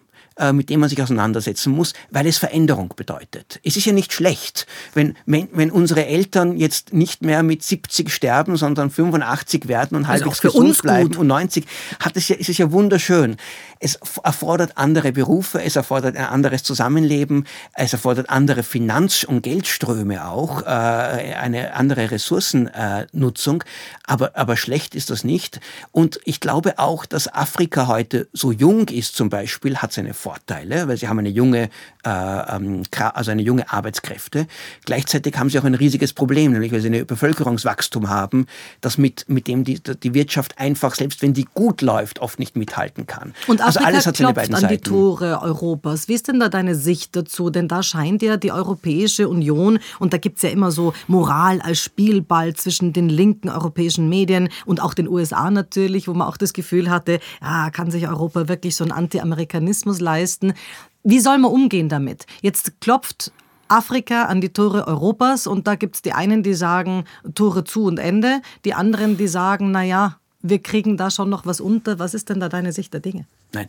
mit dem man sich auseinandersetzen muss, weil es Veränderung bedeutet. Es ist ja nicht schlecht, wenn, wenn, wenn unsere Eltern jetzt nicht mehr mit 70 sterben, sondern 85 werden und also halbwegs gesund bleiben gut. und 90, hat es ja, ist es ja wunderschön. Es erfordert andere Berufe, es erfordert ein anderes Zusammenleben, es erfordert andere Finanz- und Geldströme auch, äh, eine andere Ressourcennutzung, aber, aber schlecht ist das nicht. Und ich glaube auch, dass Afrika heute so jung ist zum Beispiel, hat seine Vorteile, weil sie haben eine junge, äh, ähm, also eine junge Arbeitskräfte. Gleichzeitig haben sie auch ein riesiges Problem, nämlich weil sie ein Bevölkerungswachstum haben, das mit, mit dem die, die Wirtschaft einfach, selbst wenn die gut läuft, oft nicht mithalten kann. Und also alles hat seine beiden an Seiten. die Tore Europas. Wie ist denn da deine Sicht dazu? Denn da scheint ja die Europäische Union, und da gibt es ja immer so Moral als Spielball zwischen den linken europäischen Medien und auch den USA natürlich, wo man auch das Gefühl hatte, ja, kann sich Europa wirklich so einen Anti-Amerikanismus leisten? Leisten. Wie soll man umgehen damit? Jetzt klopft Afrika an die Tore Europas und da gibt es die einen, die sagen Tore zu und Ende, die anderen, die sagen, naja, wir kriegen da schon noch was unter. Was ist denn da deine Sicht der Dinge? Nein,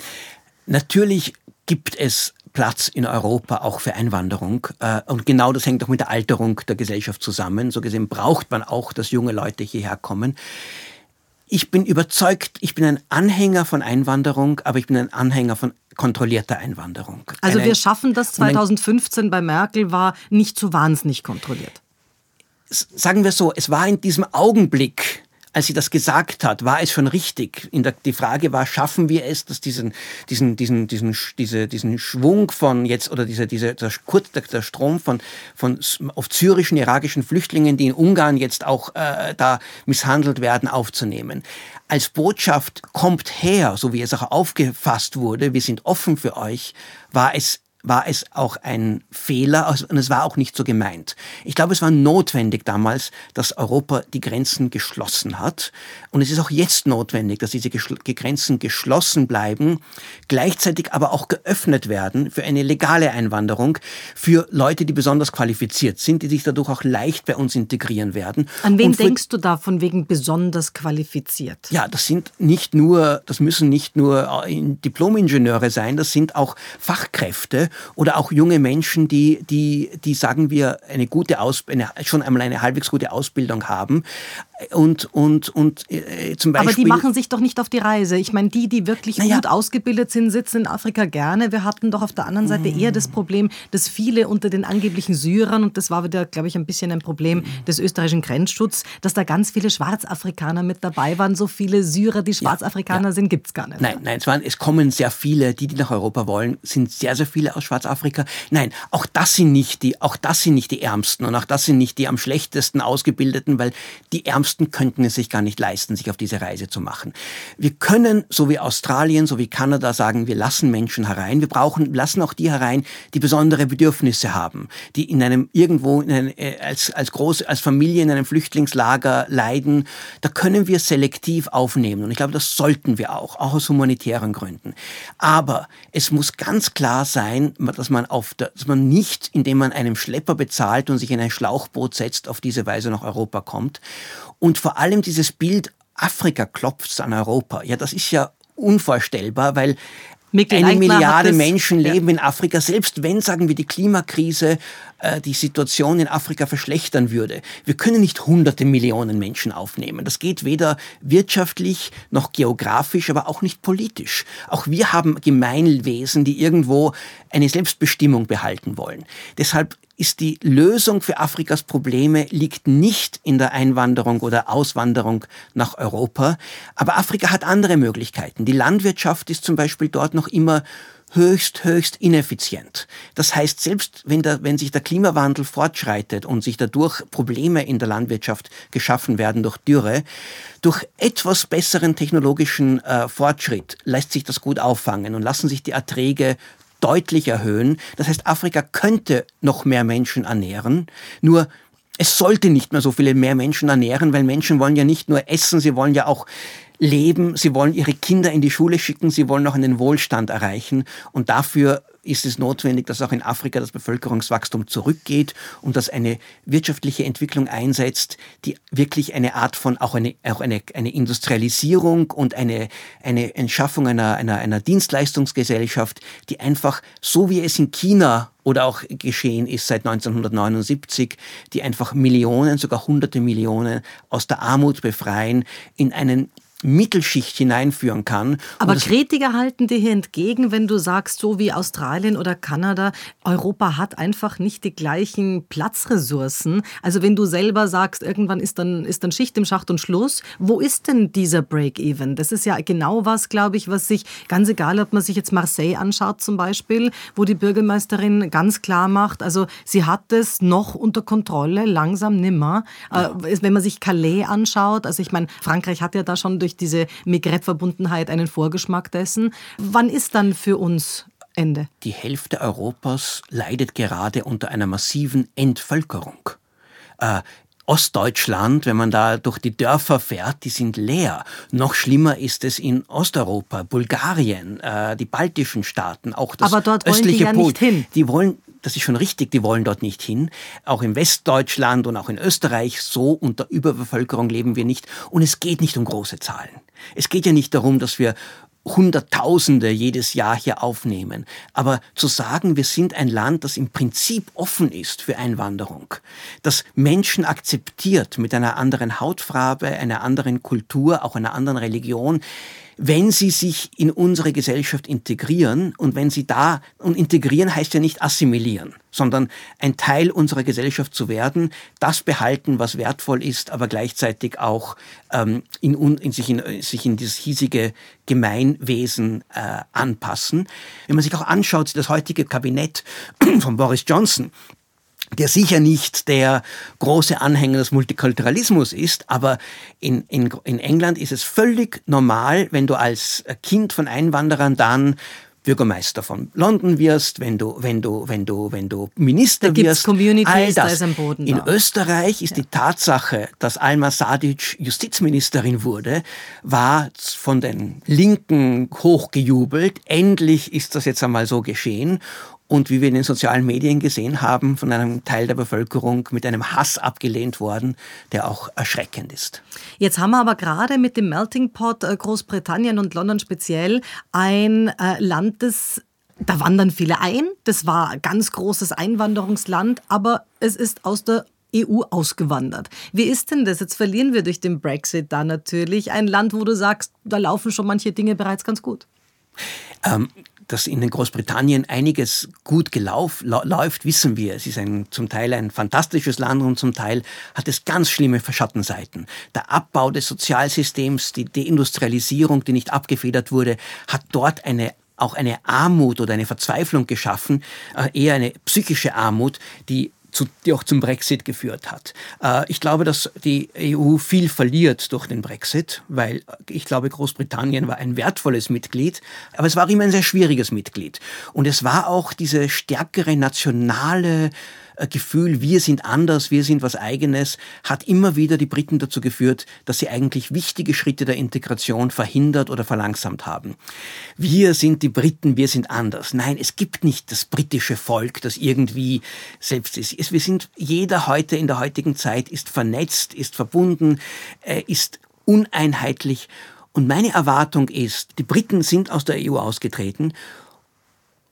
natürlich gibt es Platz in Europa auch für Einwanderung. Äh, und genau das hängt auch mit der Alterung der Gesellschaft zusammen. So gesehen braucht man auch, dass junge Leute hierher kommen. Ich bin überzeugt, ich bin ein Anhänger von Einwanderung, aber ich bin ein Anhänger von kontrollierter Einwanderung. Also Eine, wir schaffen das 2015 bei Merkel war nicht so wahnsinnig kontrolliert. Sagen wir so, es war in diesem Augenblick als sie das gesagt hat, war es schon richtig. Der, die Frage war, schaffen wir es, dass diesen, diesen, diesen, diesen, diese, diesen Schwung von jetzt oder diese, diese, der, der, Strom von, von oft syrischen, irakischen Flüchtlingen, die in Ungarn jetzt auch äh, da misshandelt werden, aufzunehmen. Als Botschaft kommt her, so wie es auch aufgefasst wurde, wir sind offen für euch, war es war es auch ein Fehler und es war auch nicht so gemeint. Ich glaube, es war notwendig damals, dass Europa die Grenzen geschlossen hat. Und es ist auch jetzt notwendig, dass diese Grenzen geschlossen bleiben, gleichzeitig aber auch geöffnet werden für eine legale Einwanderung, für Leute, die besonders qualifiziert sind, die sich dadurch auch leicht bei uns integrieren werden. An wen denkst du da von wegen besonders qualifiziert? Ja, das sind nicht nur, das müssen nicht nur äh, Diplomingenieure sein, das sind auch Fachkräfte oder auch junge Menschen, die, die, die sagen wir, eine gute Aus, eine, schon einmal eine halbwegs gute Ausbildung haben, und, und, und äh, zum Beispiel. Aber die machen sich doch nicht auf die Reise. Ich meine, die, die wirklich naja. gut ausgebildet sind, sitzen in Afrika gerne. Wir hatten doch auf der anderen Seite eher das Problem, dass viele unter den angeblichen Syrern, und das war wieder, glaube ich, ein bisschen ein Problem des österreichischen Grenzschutzes, dass da ganz viele Schwarzafrikaner mit dabei waren. So viele Syrer, die Schwarzafrikaner ja, ja. sind, gibt es gar nicht. Nein, nein, es, waren, es kommen sehr viele, die, die nach Europa wollen, sind sehr, sehr viele aus Schwarzafrika. Nein, auch das sind nicht die, auch das sind nicht die Ärmsten und auch das sind nicht die am schlechtesten ausgebildeten, weil die Ärmsten könnten es sich gar nicht leisten, sich auf diese Reise zu machen. Wir können, so wie Australien, so wie Kanada, sagen, wir lassen Menschen herein. Wir brauchen, lassen auch die herein, die besondere Bedürfnisse haben, die in einem irgendwo in einem, äh, als, als groß, als Familie in einem Flüchtlingslager leiden. Da können wir selektiv aufnehmen. Und ich glaube, das sollten wir auch, auch aus humanitären Gründen. Aber es muss ganz klar sein, dass man auf der, dass man nicht, indem man einem Schlepper bezahlt und sich in ein Schlauchboot setzt, auf diese Weise nach Europa kommt. Und vor allem dieses Bild, Afrika klopft an Europa. Ja, das ist ja unvorstellbar, weil Mikkel eine Milliarde Menschen leben ja. in Afrika, selbst wenn, sagen wir, die Klimakrise äh, die Situation in Afrika verschlechtern würde. Wir können nicht hunderte Millionen Menschen aufnehmen. Das geht weder wirtschaftlich noch geografisch, aber auch nicht politisch. Auch wir haben Gemeinwesen, die irgendwo eine Selbstbestimmung behalten wollen. Deshalb ist die Lösung für Afrikas Probleme liegt nicht in der Einwanderung oder Auswanderung nach Europa. Aber Afrika hat andere Möglichkeiten. Die Landwirtschaft ist zum Beispiel dort noch immer höchst, höchst ineffizient. Das heißt, selbst wenn, der, wenn sich der Klimawandel fortschreitet und sich dadurch Probleme in der Landwirtschaft geschaffen werden durch Dürre, durch etwas besseren technologischen äh, Fortschritt lässt sich das gut auffangen und lassen sich die Erträge deutlich erhöhen. Das heißt, Afrika könnte noch mehr Menschen ernähren, nur es sollte nicht mehr so viele mehr Menschen ernähren, weil Menschen wollen ja nicht nur essen, sie wollen ja auch leben, sie wollen ihre Kinder in die Schule schicken, sie wollen auch einen Wohlstand erreichen und dafür ist es notwendig, dass auch in Afrika das Bevölkerungswachstum zurückgeht und dass eine wirtschaftliche Entwicklung einsetzt, die wirklich eine Art von, auch eine, auch eine, eine Industrialisierung und eine, eine Entschaffung einer, einer, einer Dienstleistungsgesellschaft, die einfach, so wie es in China oder auch geschehen ist seit 1979, die einfach Millionen, sogar hunderte Millionen aus der Armut befreien, in einen Mittelschicht hineinführen kann. Aber Kritiker halten dir hier entgegen, wenn du sagst, so wie Australien oder Kanada, Europa hat einfach nicht die gleichen Platzressourcen. Also wenn du selber sagst, irgendwann ist dann, ist dann Schicht im Schacht und Schluss, wo ist denn dieser Break-Even? Das ist ja genau was, glaube ich, was sich, ganz egal, ob man sich jetzt Marseille anschaut zum Beispiel, wo die Bürgermeisterin ganz klar macht, also sie hat es noch unter Kontrolle, langsam nimmer. Ja. Äh, wenn man sich Calais anschaut, also ich meine, Frankreich hat ja da schon durch diese Migrett-Verbundenheit einen Vorgeschmack dessen. Wann ist dann für uns Ende? Die Hälfte Europas leidet gerade unter einer massiven Entvölkerung. Äh, Ostdeutschland, wenn man da durch die Dörfer fährt, die sind leer. Noch schlimmer ist es in Osteuropa, Bulgarien, äh, die baltischen Staaten, auch das Aber dort wollen östliche die ja Pol. Nicht hin. Die wollen, das ist schon richtig, die wollen dort nicht hin. Auch in Westdeutschland und auch in Österreich, so unter Überbevölkerung leben wir nicht. Und es geht nicht um große Zahlen. Es geht ja nicht darum, dass wir Hunderttausende jedes Jahr hier aufnehmen. Aber zu sagen, wir sind ein Land, das im Prinzip offen ist für Einwanderung, das Menschen akzeptiert mit einer anderen Hautfarbe, einer anderen Kultur, auch einer anderen Religion, wenn sie sich in unsere Gesellschaft integrieren und wenn sie da, und integrieren heißt ja nicht assimilieren, sondern ein Teil unserer Gesellschaft zu werden, das behalten, was wertvoll ist, aber gleichzeitig auch ähm, in, in, sich, in, sich in dieses hiesige Gemeinwesen äh, anpassen. Wenn man sich auch anschaut, das heutige Kabinett von Boris Johnson, der sicher nicht der große Anhänger des Multikulturalismus ist, aber in, in, in England ist es völlig normal, wenn du als Kind von Einwanderern dann Bürgermeister von London wirst, wenn du, wenn du, wenn du, wenn du Minister da wirst. Communities, all das. Da Boden In da. Österreich ist ja. die Tatsache, dass Alma Sadic Justizministerin wurde, war von den Linken hochgejubelt. Endlich ist das jetzt einmal so geschehen und wie wir in den sozialen Medien gesehen haben, von einem Teil der Bevölkerung mit einem Hass abgelehnt worden, der auch erschreckend ist. Jetzt haben wir aber gerade mit dem Melting Pot äh, Großbritannien und London speziell ein äh, Land, das da wandern viele ein. Das war ein ganz großes Einwanderungsland, aber es ist aus der EU ausgewandert. Wie ist denn das? Jetzt verlieren wir durch den Brexit da natürlich ein Land, wo du sagst, da laufen schon manche Dinge bereits ganz gut. Ähm, dass in Großbritannien einiges gut gelauf, läuft, wissen wir. Es ist ein, zum Teil ein fantastisches Land und zum Teil hat es ganz schlimme Verschattenseiten. Der Abbau des Sozialsystems, die Deindustrialisierung, die nicht abgefedert wurde, hat dort eine auch eine Armut oder eine Verzweiflung geschaffen, äh, eher eine psychische Armut, die zu, die auch zum Brexit geführt hat. Äh, ich glaube, dass die EU viel verliert durch den Brexit, weil ich glaube, Großbritannien war ein wertvolles Mitglied, aber es war immer ein sehr schwieriges Mitglied. Und es war auch diese stärkere nationale äh, Gefühl, wir sind anders, wir sind was eigenes, hat immer wieder die Briten dazu geführt, dass sie eigentlich wichtige Schritte der Integration verhindert oder verlangsamt haben. Wir sind die Briten, wir sind anders. Nein, es gibt nicht das britische Volk, das irgendwie selbst ist. Wir sind, jeder heute in der heutigen Zeit ist vernetzt, ist verbunden, äh, ist uneinheitlich. Und meine Erwartung ist, die Briten sind aus der EU ausgetreten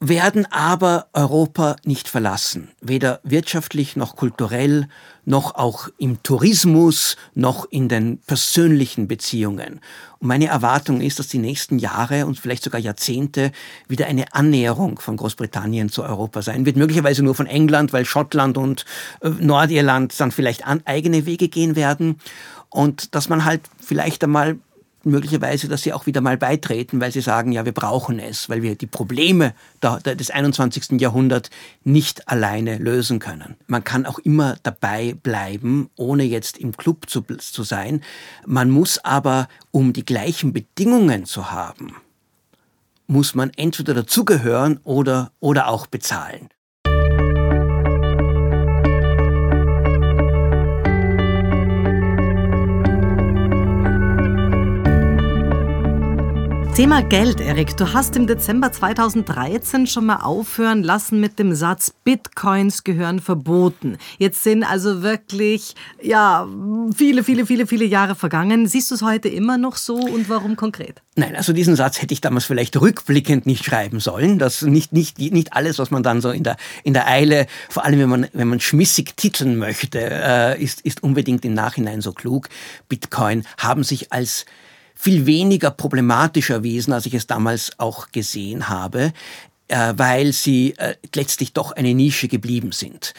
werden aber Europa nicht verlassen, weder wirtschaftlich noch kulturell, noch auch im Tourismus, noch in den persönlichen Beziehungen. Und meine Erwartung ist, dass die nächsten Jahre und vielleicht sogar Jahrzehnte wieder eine Annäherung von Großbritannien zu Europa sein wird. Möglicherweise nur von England, weil Schottland und äh, Nordirland dann vielleicht eigene Wege gehen werden. Und dass man halt vielleicht einmal möglicherweise, dass sie auch wieder mal beitreten, weil sie sagen, ja, wir brauchen es, weil wir die Probleme des 21. Jahrhunderts nicht alleine lösen können. Man kann auch immer dabei bleiben, ohne jetzt im Club zu, zu sein. Man muss aber, um die gleichen Bedingungen zu haben, muss man entweder dazugehören oder, oder auch bezahlen. Thema Geld, Erik. Du hast im Dezember 2013 schon mal aufhören lassen mit dem Satz, Bitcoins gehören verboten. Jetzt sind also wirklich, ja, viele, viele, viele, viele Jahre vergangen. Siehst du es heute immer noch so und warum konkret? Nein, also diesen Satz hätte ich damals vielleicht rückblickend nicht schreiben sollen. Das nicht, nicht, nicht alles, was man dann so in der, in der Eile, vor allem wenn man, wenn man schmissig titeln möchte, äh, ist, ist unbedingt im Nachhinein so klug. Bitcoin haben sich als viel weniger problematisch erwiesen, als ich es damals auch gesehen habe äh, weil sie äh, letztlich doch eine Nische geblieben sind.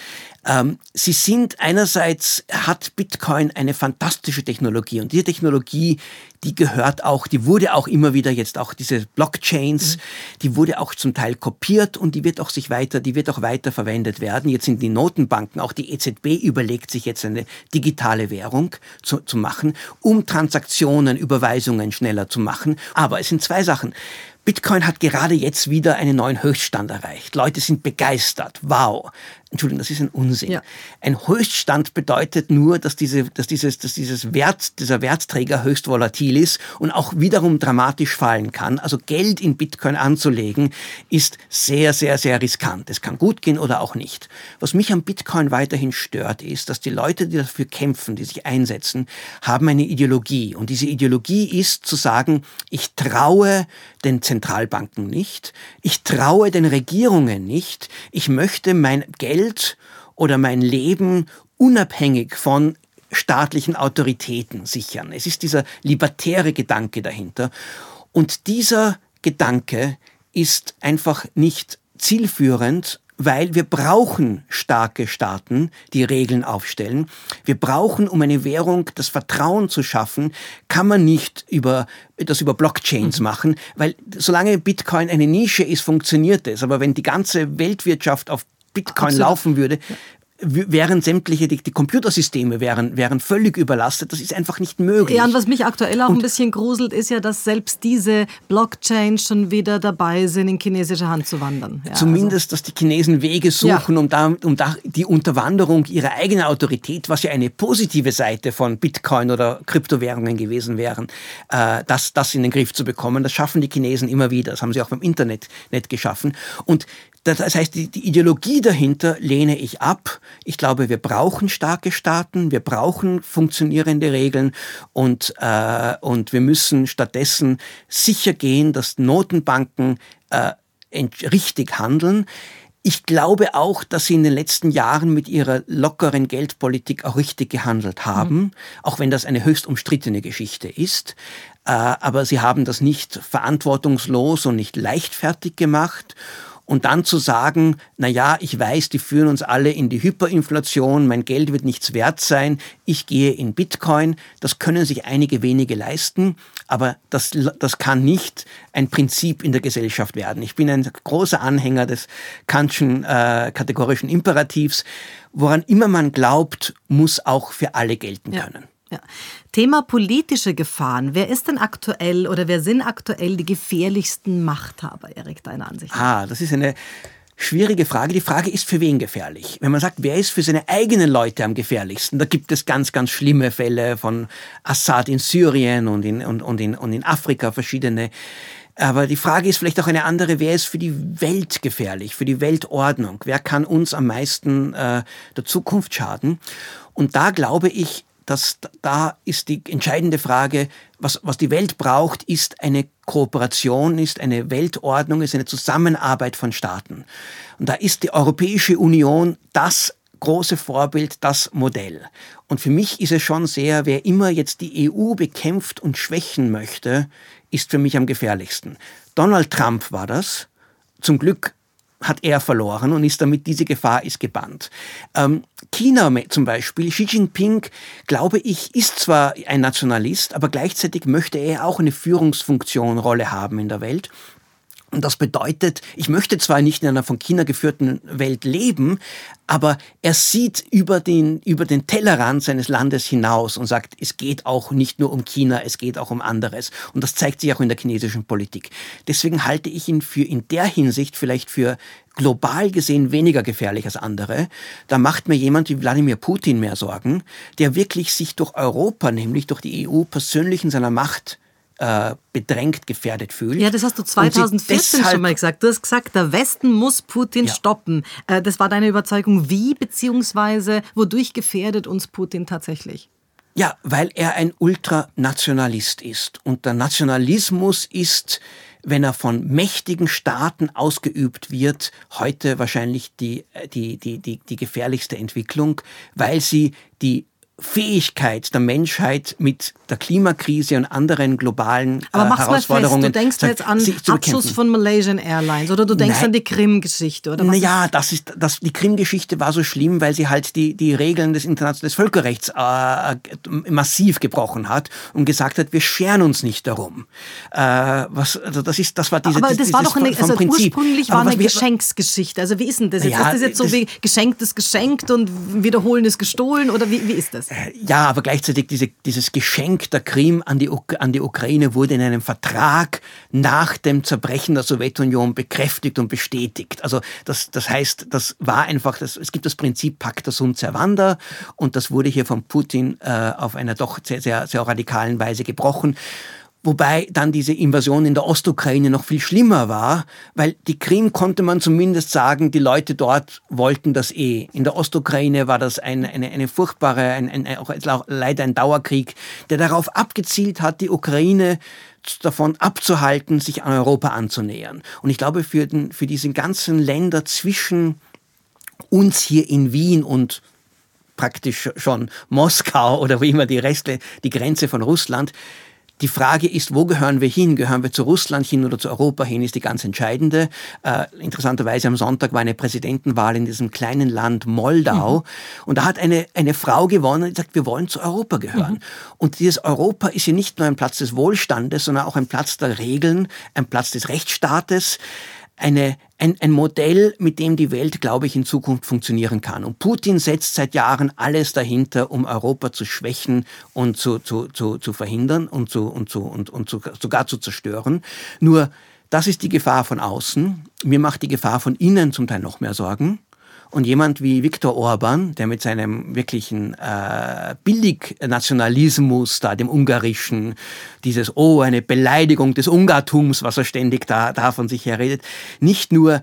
Ähm, sie sind einerseits, hat Bitcoin eine fantastische Technologie und diese Technologie, die gehört auch, die wurde auch immer wieder jetzt auch diese Blockchains, mhm. die wurde auch zum Teil kopiert und die wird auch sich weiter, die wird auch weiter verwendet werden. Jetzt sind die Notenbanken, auch die EZB überlegt sich jetzt eine digitale Währung zu, zu machen, um Transaktionen, Überweisungen schneller zu machen. Aber es sind zwei Sachen. Bitcoin hat gerade jetzt wieder einen neuen Höchststand erreicht. Leute sind begeistert. Wow. Entschuldigung, das ist ein Unsinn. Ja. Ein Höchststand bedeutet nur, dass, diese, dass, dieses, dass dieses Wert, dieser Wertträger höchst volatil ist und auch wiederum dramatisch fallen kann. Also Geld in Bitcoin anzulegen ist sehr, sehr, sehr riskant. Es kann gut gehen oder auch nicht. Was mich am Bitcoin weiterhin stört, ist, dass die Leute, die dafür kämpfen, die sich einsetzen, haben eine Ideologie. Und diese Ideologie ist zu sagen, ich traue den Zentralbanken nicht, ich traue den Regierungen nicht, ich möchte mein Geld Geld oder mein Leben unabhängig von staatlichen Autoritäten sichern. Es ist dieser libertäre Gedanke dahinter. Und dieser Gedanke ist einfach nicht zielführend weil wir brauchen starke Staaten, die Regeln aufstellen. Wir brauchen, um eine Währung das Vertrauen zu schaffen, kann man nicht über, das über Blockchains mhm. machen, weil solange Bitcoin eine Nische ist, funktioniert es. Aber wenn die ganze Weltwirtschaft auf Bitcoin Absolut. laufen würde, wären sämtliche, die, die, Computersysteme wären, wären völlig überlastet. Das ist einfach nicht möglich. Ja, und was mich aktuell auch und ein bisschen gruselt, ist ja, dass selbst diese Blockchains schon wieder dabei sind, in chinesische Hand zu wandern. Ja, Zumindest, also. dass die Chinesen Wege suchen, ja. um, da, um da die Unterwanderung ihrer eigenen Autorität, was ja eine positive Seite von Bitcoin oder Kryptowährungen gewesen wären, äh, das, das in den Griff zu bekommen. Das schaffen die Chinesen immer wieder. Das haben sie auch beim Internet nicht geschaffen. Und das heißt, die, die Ideologie dahinter lehne ich ab. Ich glaube, wir brauchen starke Staaten, wir brauchen funktionierende Regeln und, äh, und wir müssen stattdessen sicher gehen, dass Notenbanken äh, richtig handeln. Ich glaube auch, dass sie in den letzten Jahren mit ihrer lockeren Geldpolitik auch richtig gehandelt haben, mhm. auch wenn das eine höchst umstrittene Geschichte ist. Äh, aber sie haben das nicht verantwortungslos und nicht leichtfertig gemacht. Und dann zu sagen, na ja, ich weiß, die führen uns alle in die Hyperinflation, mein Geld wird nichts wert sein, ich gehe in Bitcoin, das können sich einige wenige leisten, aber das, das kann nicht ein Prinzip in der Gesellschaft werden. Ich bin ein großer Anhänger des Kantschen äh, kategorischen Imperativs, woran immer man glaubt, muss auch für alle gelten ja. können. Ja. Thema politische Gefahren. Wer ist denn aktuell oder wer sind aktuell die gefährlichsten Machthaber, Erik, deiner Ansicht? Ah, das ist eine schwierige Frage. Die Frage ist, für wen gefährlich? Wenn man sagt, wer ist für seine eigenen Leute am gefährlichsten, da gibt es ganz, ganz schlimme Fälle von Assad in Syrien und in, und, und in, und in Afrika verschiedene. Aber die Frage ist vielleicht auch eine andere, wer ist für die Welt gefährlich, für die Weltordnung? Wer kann uns am meisten äh, der Zukunft schaden? Und da glaube ich, dass da ist die entscheidende Frage, was, was die Welt braucht, ist eine Kooperation, ist eine Weltordnung, ist eine Zusammenarbeit von Staaten. Und da ist die Europäische Union das große Vorbild, das Modell. Und für mich ist es schon sehr, wer immer jetzt die EU bekämpft und schwächen möchte, ist für mich am gefährlichsten. Donald Trump war das. Zum Glück hat er verloren und ist damit, diese Gefahr ist gebannt. Ähm, China zum Beispiel, Xi Jinping, glaube ich, ist zwar ein Nationalist, aber gleichzeitig möchte er auch eine Führungsfunktion, Rolle haben in der Welt. Und das bedeutet, ich möchte zwar nicht in einer von China geführten Welt leben, aber er sieht über den, über den Tellerrand seines Landes hinaus und sagt, es geht auch nicht nur um China, es geht auch um anderes. Und das zeigt sich auch in der chinesischen Politik. Deswegen halte ich ihn für in der Hinsicht vielleicht für global gesehen weniger gefährlich als andere. Da macht mir jemand wie Wladimir Putin mehr Sorgen, der wirklich sich durch Europa, nämlich durch die EU, persönlich in seiner Macht äh, bedrängt, gefährdet fühlt. Ja, das hast du 2014 schon mal gesagt. Du hast gesagt, der Westen muss Putin ja. stoppen. Äh, das war deine Überzeugung. Wie beziehungsweise wodurch gefährdet uns Putin tatsächlich? Ja, weil er ein Ultranationalist ist. Und der Nationalismus ist, wenn er von mächtigen Staaten ausgeübt wird, heute wahrscheinlich die, die, die, die, die gefährlichste Entwicklung, weil sie die Fähigkeit der Menschheit mit der Klimakrise und anderen globalen Aber äh, Herausforderungen. Fest, du denkst jetzt an Abschuss von Malaysian Airlines oder du denkst Nein. an die Krim-Geschichte oder Naja, das ist, das, die Krim-Geschichte war so schlimm, weil sie halt die, die Regeln des internationalen des Völkerrechts äh, massiv gebrochen hat und gesagt hat, wir scheren uns nicht darum. Äh, was, also das ist, das war diese, Aber das war doch eine, also ursprünglich war eine Geschenksgeschichte. Also wie ist denn das jetzt? Ja, ist das jetzt so wie geschenktes geschenkt und wiederholen ist gestohlen oder wie, wie ist das? Äh, ja, aber gleichzeitig diese, dieses Geschenk der Krim an die, an die Ukraine wurde in einem Vertrag nach dem Zerbrechen der Sowjetunion bekräftigt und bestätigt. Also das, das heißt, das war einfach, das, es gibt das Prinzip Pacta sunt servanda und das wurde hier von Putin äh, auf einer doch sehr, sehr, sehr radikalen Weise gebrochen. Wobei dann diese Invasion in der Ostukraine noch viel schlimmer war, weil die Krim konnte man zumindest sagen, die Leute dort wollten das eh. In der Ostukraine war das eine, eine, eine furchtbare, ein, ein, auch leider ein Dauerkrieg, der darauf abgezielt hat, die Ukraine davon abzuhalten, sich an Europa anzunähern. Und ich glaube, für, den, für diese ganzen Länder zwischen uns hier in Wien und praktisch schon Moskau oder wie immer die Reste, die Grenze von Russland, die Frage ist, wo gehören wir hin? Gehören wir zu Russland hin oder zu Europa hin, ist die ganz entscheidende. Äh, interessanterweise am Sonntag war eine Präsidentenwahl in diesem kleinen Land Moldau. Mhm. Und da hat eine, eine Frau gewonnen, die sagt, wir wollen zu Europa gehören. Mhm. Und dieses Europa ist ja nicht nur ein Platz des Wohlstandes, sondern auch ein Platz der Regeln, ein Platz des Rechtsstaates eine, ein, ein Modell, mit dem die Welt, glaube ich, in Zukunft funktionieren kann. Und Putin setzt seit Jahren alles dahinter, um Europa zu schwächen und zu, zu, zu, zu verhindern und, zu, und, zu, und, und zu, sogar zu zerstören. Nur, das ist die Gefahr von außen. Mir macht die Gefahr von innen zum Teil noch mehr Sorgen. Und jemand wie Viktor Orban, der mit seinem wirklichen äh, Billignationalismus, da dem ungarischen, dieses, oh, eine Beleidigung des Ungartums, was er ständig da, da von sich her redet, nicht nur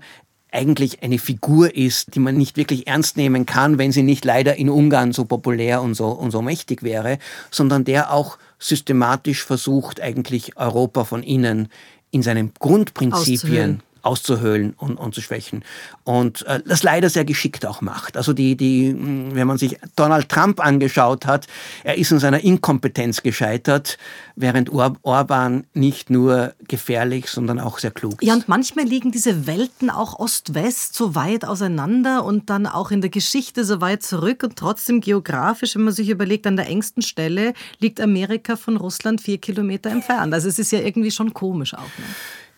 eigentlich eine Figur ist, die man nicht wirklich ernst nehmen kann, wenn sie nicht leider in Ungarn so populär und so, und so mächtig wäre, sondern der auch systematisch versucht, eigentlich Europa von innen in seinen Grundprinzipien auszuhöhlen und, und zu schwächen. Und äh, das leider sehr geschickt auch macht. Also die, die, wenn man sich Donald Trump angeschaut hat, er ist in seiner Inkompetenz gescheitert, während Or Orban nicht nur gefährlich, sondern auch sehr klug ist. Ja, und manchmal liegen diese Welten auch Ost-West so weit auseinander und dann auch in der Geschichte so weit zurück und trotzdem geografisch, wenn man sich überlegt, an der engsten Stelle liegt Amerika von Russland vier Kilometer entfernt. Also es ist ja irgendwie schon komisch auch. Ne?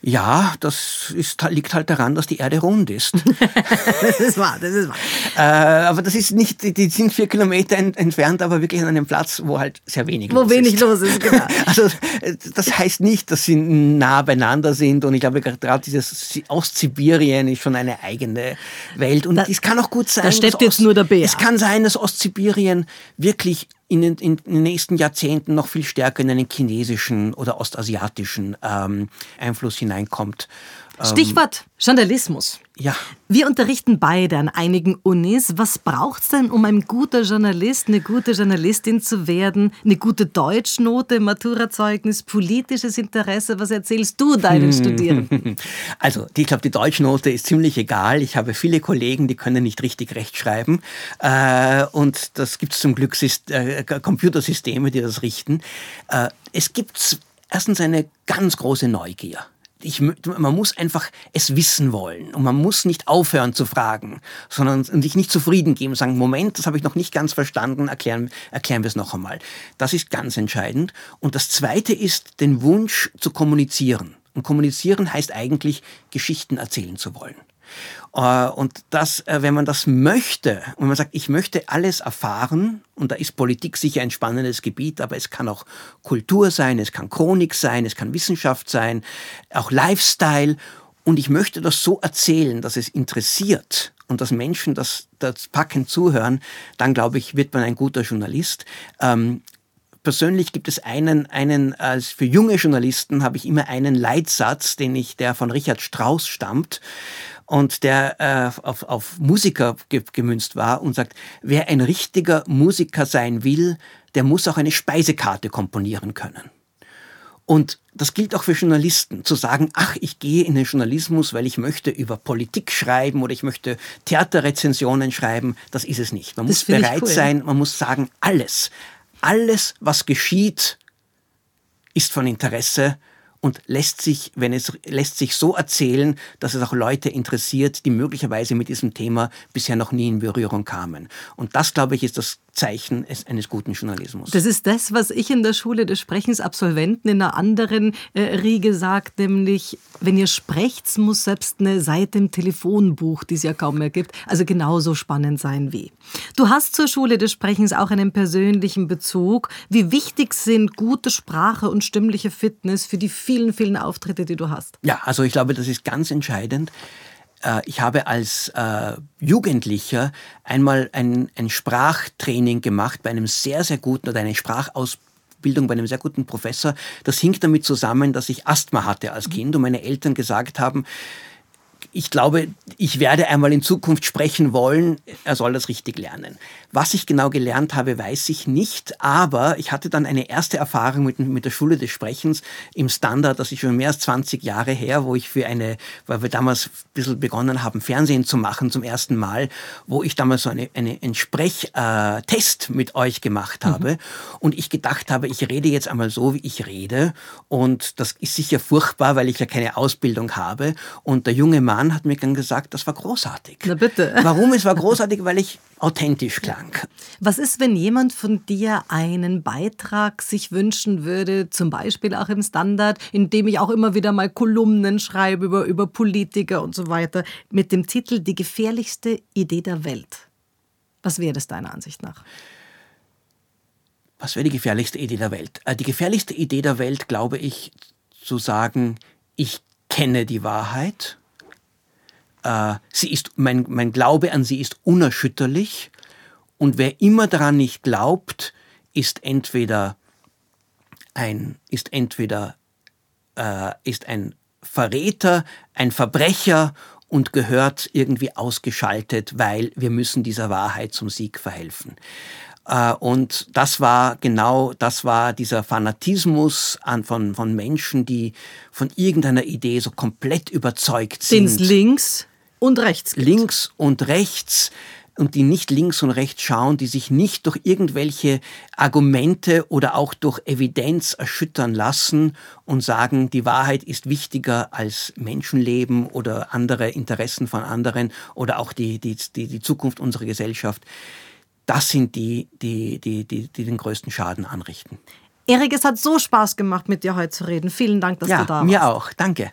Ja, das ist, liegt halt daran, dass die Erde rund ist. das ist wahr, das ist wahr. Äh, aber das ist nicht, die sind vier Kilometer entfernt, aber wirklich an einem Platz, wo halt sehr wenig wo los wenig ist. los ist, genau. Also das heißt nicht, dass sie nah beieinander sind und ich glaube gerade dieses Ostsibirien ist schon eine eigene Welt und es kann auch gut sein, da steppt jetzt nur der Bär. Es kann sein, dass Ostsibirien wirklich in den, in den nächsten Jahrzehnten noch viel stärker in einen chinesischen oder ostasiatischen ähm, Einfluss hineinkommt. Stichwort Journalismus. Ja. Wir unterrichten beide an einigen Unis. Was braucht es denn, um ein guter Journalist, eine gute Journalistin zu werden? Eine gute Deutschnote, Maturazeugnis, politisches Interesse? Was erzählst du deinen Studierenden? Also, ich glaube, die Deutschnote ist ziemlich egal. Ich habe viele Kollegen, die können nicht richtig rechtschreiben. Äh, und das gibt es zum Glück äh, Computersysteme, die das richten. Äh, es gibt erstens eine ganz große Neugier ich, man muss einfach es wissen wollen und man muss nicht aufhören zu fragen, sondern sich nicht zufrieden geben, sagen, Moment, das habe ich noch nicht ganz verstanden, erklären, erklären wir es noch einmal. Das ist ganz entscheidend. Und das Zweite ist den Wunsch zu kommunizieren. Und kommunizieren heißt eigentlich, Geschichten erzählen zu wollen. Äh, und das, äh, wenn man das möchte, und man sagt, ich möchte alles erfahren, und da ist Politik sicher ein spannendes Gebiet, aber es kann auch Kultur sein, es kann Chronik sein, es kann Wissenschaft sein, auch Lifestyle. Und ich möchte das so erzählen, dass es interessiert und dass Menschen das, das packend zuhören, dann glaube ich, wird man ein guter Journalist. Ähm, persönlich gibt es einen, einen, als für junge Journalisten habe ich immer einen Leitsatz, den ich, der von Richard Strauss stammt und der äh, auf, auf Musiker ge gemünzt war und sagt, wer ein richtiger Musiker sein will, der muss auch eine Speisekarte komponieren können. Und das gilt auch für Journalisten, zu sagen, ach, ich gehe in den Journalismus, weil ich möchte über Politik schreiben oder ich möchte Theaterrezensionen schreiben. Das ist es nicht. Man das muss bereit cool. sein, man muss sagen, alles, alles, was geschieht, ist von Interesse und lässt sich, wenn es lässt sich so erzählen, dass es auch Leute interessiert, die möglicherweise mit diesem Thema bisher noch nie in Berührung kamen. Und das, glaube ich, ist das Zeichen eines guten Journalismus. Das ist das, was ich in der Schule des Sprechens Absolventen in einer anderen äh, Riege sagt, nämlich, wenn ihr sprecht, muss selbst eine Seite im Telefonbuch, die es ja kaum mehr gibt, also genauso spannend sein wie. Du hast zur Schule des Sprechens auch einen persönlichen Bezug. Wie wichtig sind gute Sprache und stimmliche Fitness für die vielen, vielen Auftritte, die du hast? Ja, also ich glaube, das ist ganz entscheidend. Äh, ich habe als äh, Jugendlicher einmal ein, ein Sprachtraining gemacht bei einem sehr, sehr guten oder eine Sprachausbildung bei einem sehr guten Professor. Das hing damit zusammen, dass ich Asthma hatte als Kind und meine Eltern gesagt haben, ich glaube, ich werde einmal in Zukunft sprechen wollen. Er soll das richtig lernen. Was ich genau gelernt habe, weiß ich nicht. Aber ich hatte dann eine erste Erfahrung mit, mit der Schule des Sprechens im Standard. Das ist schon mehr als 20 Jahre her, wo ich für eine, weil wir damals ein bisschen begonnen haben, Fernsehen zu machen zum ersten Mal, wo ich damals so eine, eine, einen Sprechtest mit euch gemacht mhm. habe. Mhm. Und ich gedacht habe, ich rede jetzt einmal so, wie ich rede. Und das ist sicher furchtbar, weil ich ja keine Ausbildung habe. Und der junge Mann Mann hat mir dann gesagt, das war großartig. Na bitte. Warum? Es war großartig, weil ich authentisch klang. Was ist, wenn jemand von dir einen Beitrag sich wünschen würde, zum Beispiel auch im Standard, in dem ich auch immer wieder mal Kolumnen schreibe über, über Politiker und so weiter, mit dem Titel Die gefährlichste Idee der Welt? Was wäre das deiner Ansicht nach? Was wäre die gefährlichste Idee der Welt? Äh, die gefährlichste Idee der Welt, glaube ich, zu sagen, ich kenne die Wahrheit sie ist, mein, mein Glaube an sie ist unerschütterlich und wer immer daran nicht glaubt, ist entweder ein, ist entweder, äh, ist ein Verräter, ein Verbrecher und gehört irgendwie ausgeschaltet, weil wir müssen dieser Wahrheit zum Sieg verhelfen. Äh, und das war genau, das war dieser Fanatismus an, von, von Menschen, die von irgendeiner Idee so komplett überzeugt sind. Den's links und rechts gibt. Links und rechts und die nicht links und rechts schauen, die sich nicht durch irgendwelche Argumente oder auch durch Evidenz erschüttern lassen und sagen, die Wahrheit ist wichtiger als Menschenleben oder andere Interessen von anderen oder auch die, die, die, die Zukunft unserer Gesellschaft. Das sind die, die, die, die, die den größten Schaden anrichten. Erik, es hat so Spaß gemacht, mit dir heute zu reden. Vielen Dank, dass ja, du da warst. Mir auch. Danke.